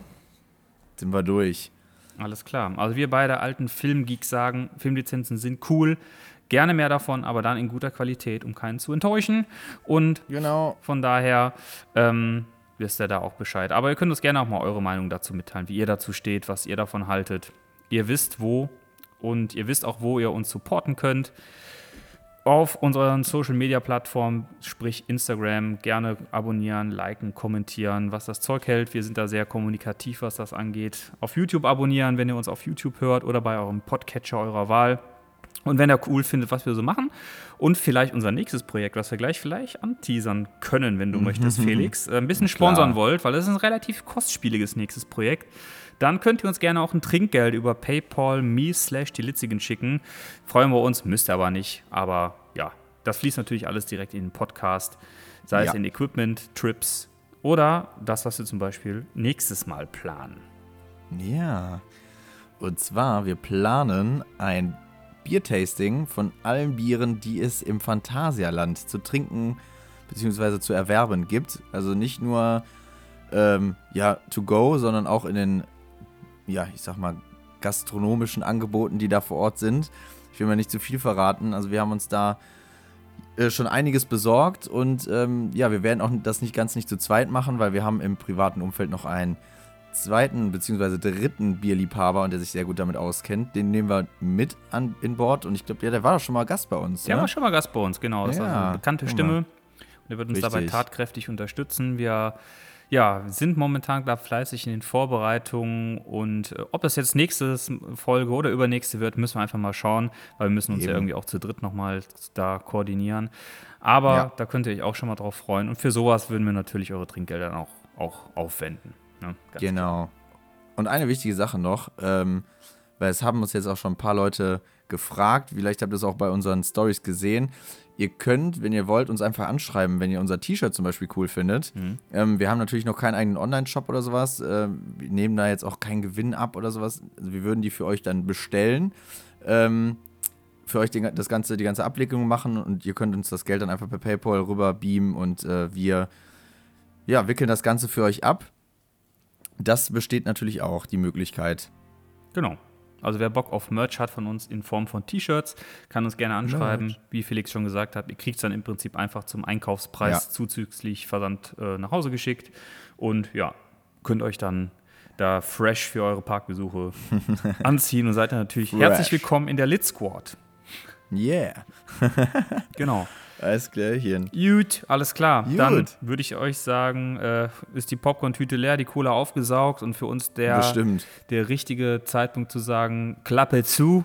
Sind wir durch. Alles klar. Also wir beide alten Filmgeeks sagen, Filmlizenzen sind cool, gerne mehr davon, aber dann in guter Qualität, um keinen zu enttäuschen. Und Genau. von daher ähm, wisst ihr da auch Bescheid. Aber ihr könnt uns gerne auch mal eure Meinung dazu mitteilen, wie ihr dazu steht, was ihr davon haltet. Ihr wisst wo und ihr wisst auch, wo ihr uns supporten könnt. Auf unseren Social Media Plattformen, sprich Instagram, gerne abonnieren, liken, kommentieren, was das Zeug hält. Wir sind da sehr kommunikativ, was das angeht. Auf YouTube abonnieren, wenn ihr uns auf YouTube hört oder bei eurem Podcatcher eurer Wahl. Und wenn ihr cool findet, was wir so machen und vielleicht unser nächstes Projekt, was wir gleich vielleicht anteasern können, wenn du möchtest, Felix, äh, ein bisschen sponsern wollt, weil es ist ein relativ kostspieliges nächstes Projekt, dann könnt ihr uns gerne auch ein Trinkgeld über PayPal me slash die Litzigen schicken. Freuen wir uns, müsst ihr aber nicht. Aber ja, das fließt natürlich alles direkt in den Podcast, sei es Ja. in Equipment, Trips oder das, was wir zum Beispiel nächstes Mal planen. Ja. Und zwar, wir planen ein Biertasting von allen Bieren, die es im Phantasialand zu trinken bzw. zu erwerben gibt. Also nicht nur ähm, ja, to go, sondern auch in den, ja, ich sag mal, gastronomischen Angeboten, die da vor Ort sind. Ich will mal nicht zu viel verraten. Also wir haben uns da äh, schon einiges besorgt und ähm, ja, wir werden auch das nicht ganz nicht zu zweit machen, weil wir haben im privaten Umfeld noch einen zweiten bzw. dritten Bierliebhaber und der sich sehr gut damit auskennt. Den nehmen wir mit an in Bord und ich glaube, ja, der war doch schon mal Gast bei uns. Der ne? war schon mal Gast bei uns, genau. Das ist also Ja, eine bekannte Stimme. Und er wird uns dabei Richtig. tatkräftig unterstützen. Wir ja, sind momentan da fleißig in den Vorbereitungen und äh, ob das jetzt nächste Folge oder übernächste wird, müssen wir einfach mal schauen, weil wir müssen uns ja Eben. irgendwie auch zu dritt nochmal da koordinieren. Aber Ja. da könnt ihr euch auch schon mal drauf freuen. Und für sowas würden wir natürlich eure Trinkgelder dann auch, auch aufwenden. Ne? Genau. Und eine wichtige Sache noch, ähm, weil es haben uns jetzt auch schon ein paar Leute gefragt, vielleicht habt ihr es auch bei unseren Stories gesehen. Ihr könnt, wenn ihr wollt, uns einfach anschreiben, wenn ihr unser T-Shirt zum Beispiel cool findet. Ähm, wir haben natürlich noch keinen eigenen Online-Shop oder sowas. Ähm, wir nehmen da jetzt auch keinen Gewinn ab oder sowas. Also wir würden die für euch dann bestellen. Ähm, für euch den, das ganze, die ganze Abwicklung machen und ihr könnt uns das Geld dann einfach per PayPal rüber beamen und äh, wir ja, wickeln das Ganze für euch ab. Das besteht natürlich auch, die Möglichkeit. Genau. Also wer Bock auf Merch hat von uns in Form von T-Shirts, kann uns gerne anschreiben. Wie Felix schon gesagt hat, ihr kriegt es dann im Prinzip einfach zum Einkaufspreis Ja. zuzüglich Versand äh, nach Hause geschickt. Und ja, könnt euch dann da fresh für eure Parkbesuche (laughs) anziehen und seid dann natürlich Fresh. herzlich willkommen in der Lit Squad. Yeah. (laughs) Genau. Alles klärchen. Gut, alles klar. Gut. Dann würde ich euch sagen, äh, ist die Popcorn-Tüte leer, die Cola aufgesaugt und für uns der, der richtige Zeitpunkt zu sagen, Klappe zu.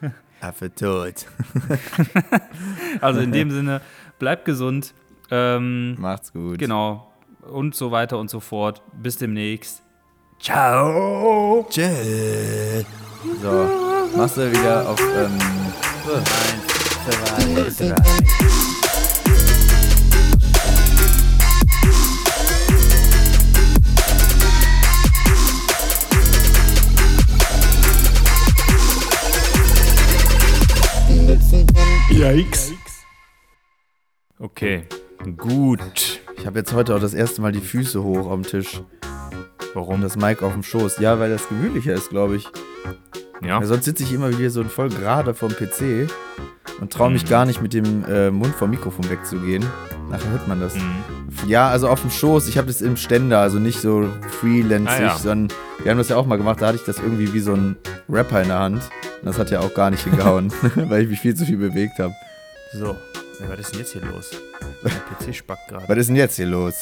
(laughs) Affe tot. (laughs) Also in dem Sinne, bleibt gesund. Ähm, Macht's gut. genau. Und so weiter und so fort. Bis demnächst. Ciao. Tschüss. So, machst du wieder auf. Ähm, eins, zwei, drei. Yikes. Okay. Gut. Ich habe jetzt heute auch das erste Mal die Füße hoch am Tisch. Warum? Das Mic auf dem Schoß. Ja, weil das gemütlicher ist, glaube ich. Ja. Ja, sonst sitze ich immer wieder so voll gerade vom PC und traue mich gar nicht mit dem äh, Mund vom Mikrofon wegzugehen. Nachher hört man das. Mhm. Ja, also auf dem Schoß. Ich habe das im Ständer, also nicht so freelancig, Ah, ja. sondern wir haben das ja auch mal gemacht. Da hatte ich das irgendwie wie so ein Rapper in der Hand. Und das hat ja auch gar nicht hingehauen, (laughs) (laughs) weil ich mich viel zu viel bewegt habe. So. Was ist denn jetzt hier los? Der PC spackt gerade. Was ist denn jetzt hier los?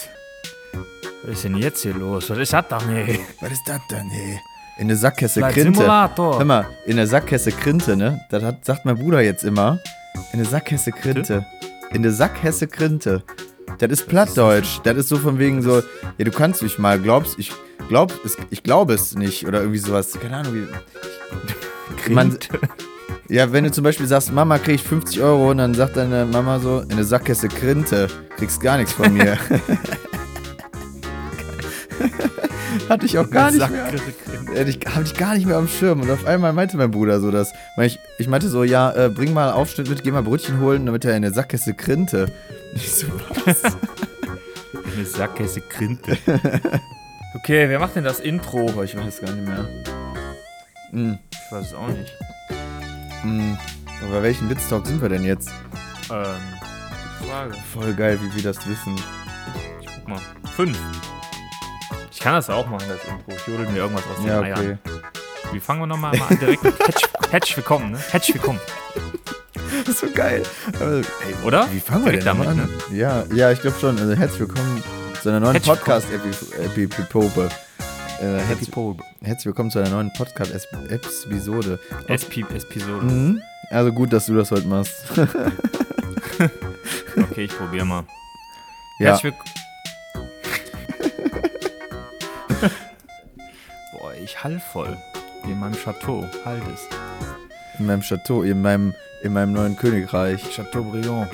Was ist denn jetzt hier los? Was ist das doch nicht? Was ist das denn, ey? In der Flight Krinte. Simulator. Hör mal, in der Sackgasse Krinte, ne? Das hat, sagt mein Bruder jetzt immer. In der Sackgasse Krinte. In der Sackgasse Krinte. Das ist Plattdeutsch. Das ist so von wegen so, ja, du kannst mich mal, glaubst, ich glaub, es, ich glaube es nicht. Oder irgendwie sowas. Keine Ahnung, wie. Man, ja, wenn du zum Beispiel sagst, Mama, krieg ich 50 Euro und dann sagt deine Mama so, in der Sackgasse Krinte, kriegst gar nichts von mir. (laughs) Hatte ich auch gar nicht mehr. Ich, hab ich gar nicht mehr am Schirm. Und auf einmal meinte mein Bruder so das. Weil Ich, ich meinte so, ja, äh, bring mal Aufschnitt mit, geh mal Brötchen holen, damit er in der Sackgasse krinte. (laughs) Ich so, was? Eine Sackgasse Krinte. (laughs) okay, wer macht denn das Intro? Ich weiß gar nicht mehr. Hm, Ich weiß es auch nicht. hm. Aber bei welchem Witztalk sind wir denn jetzt? Ähm, gute Frage. Voll geil, wie wir das wissen. Ich guck mal. Fünf. Ich kann das auch machen, das Intro. Ich jodel mir irgendwas aus den Ja, Eiern. okay. Wie fangen wir nochmal an? Direkt mit Herzlich, herzlich (laughs) willkommen, ne? Herzlich willkommen. Das ist so geil. Aber, ey, Oder? wie fangen wir denn Direkt damit an? Ja, ja, ich glaube schon. Also herzlich willkommen zu einer neuen Herzlich Podcast-Episode. Äh, herzlich, herzlich willkommen zu einer neuen Podcast-Episode. SP-Episode. Mhm. Also gut, dass du das heute machst. (laughs) Okay, ich probiere mal. Ja. Herzlich willkommen. (laughs) Boah, ich hall voll. Wie in meinem Chateau. Halt es. In meinem Chateau, in meinem, in meinem neuen Königreich. Chateaubriand.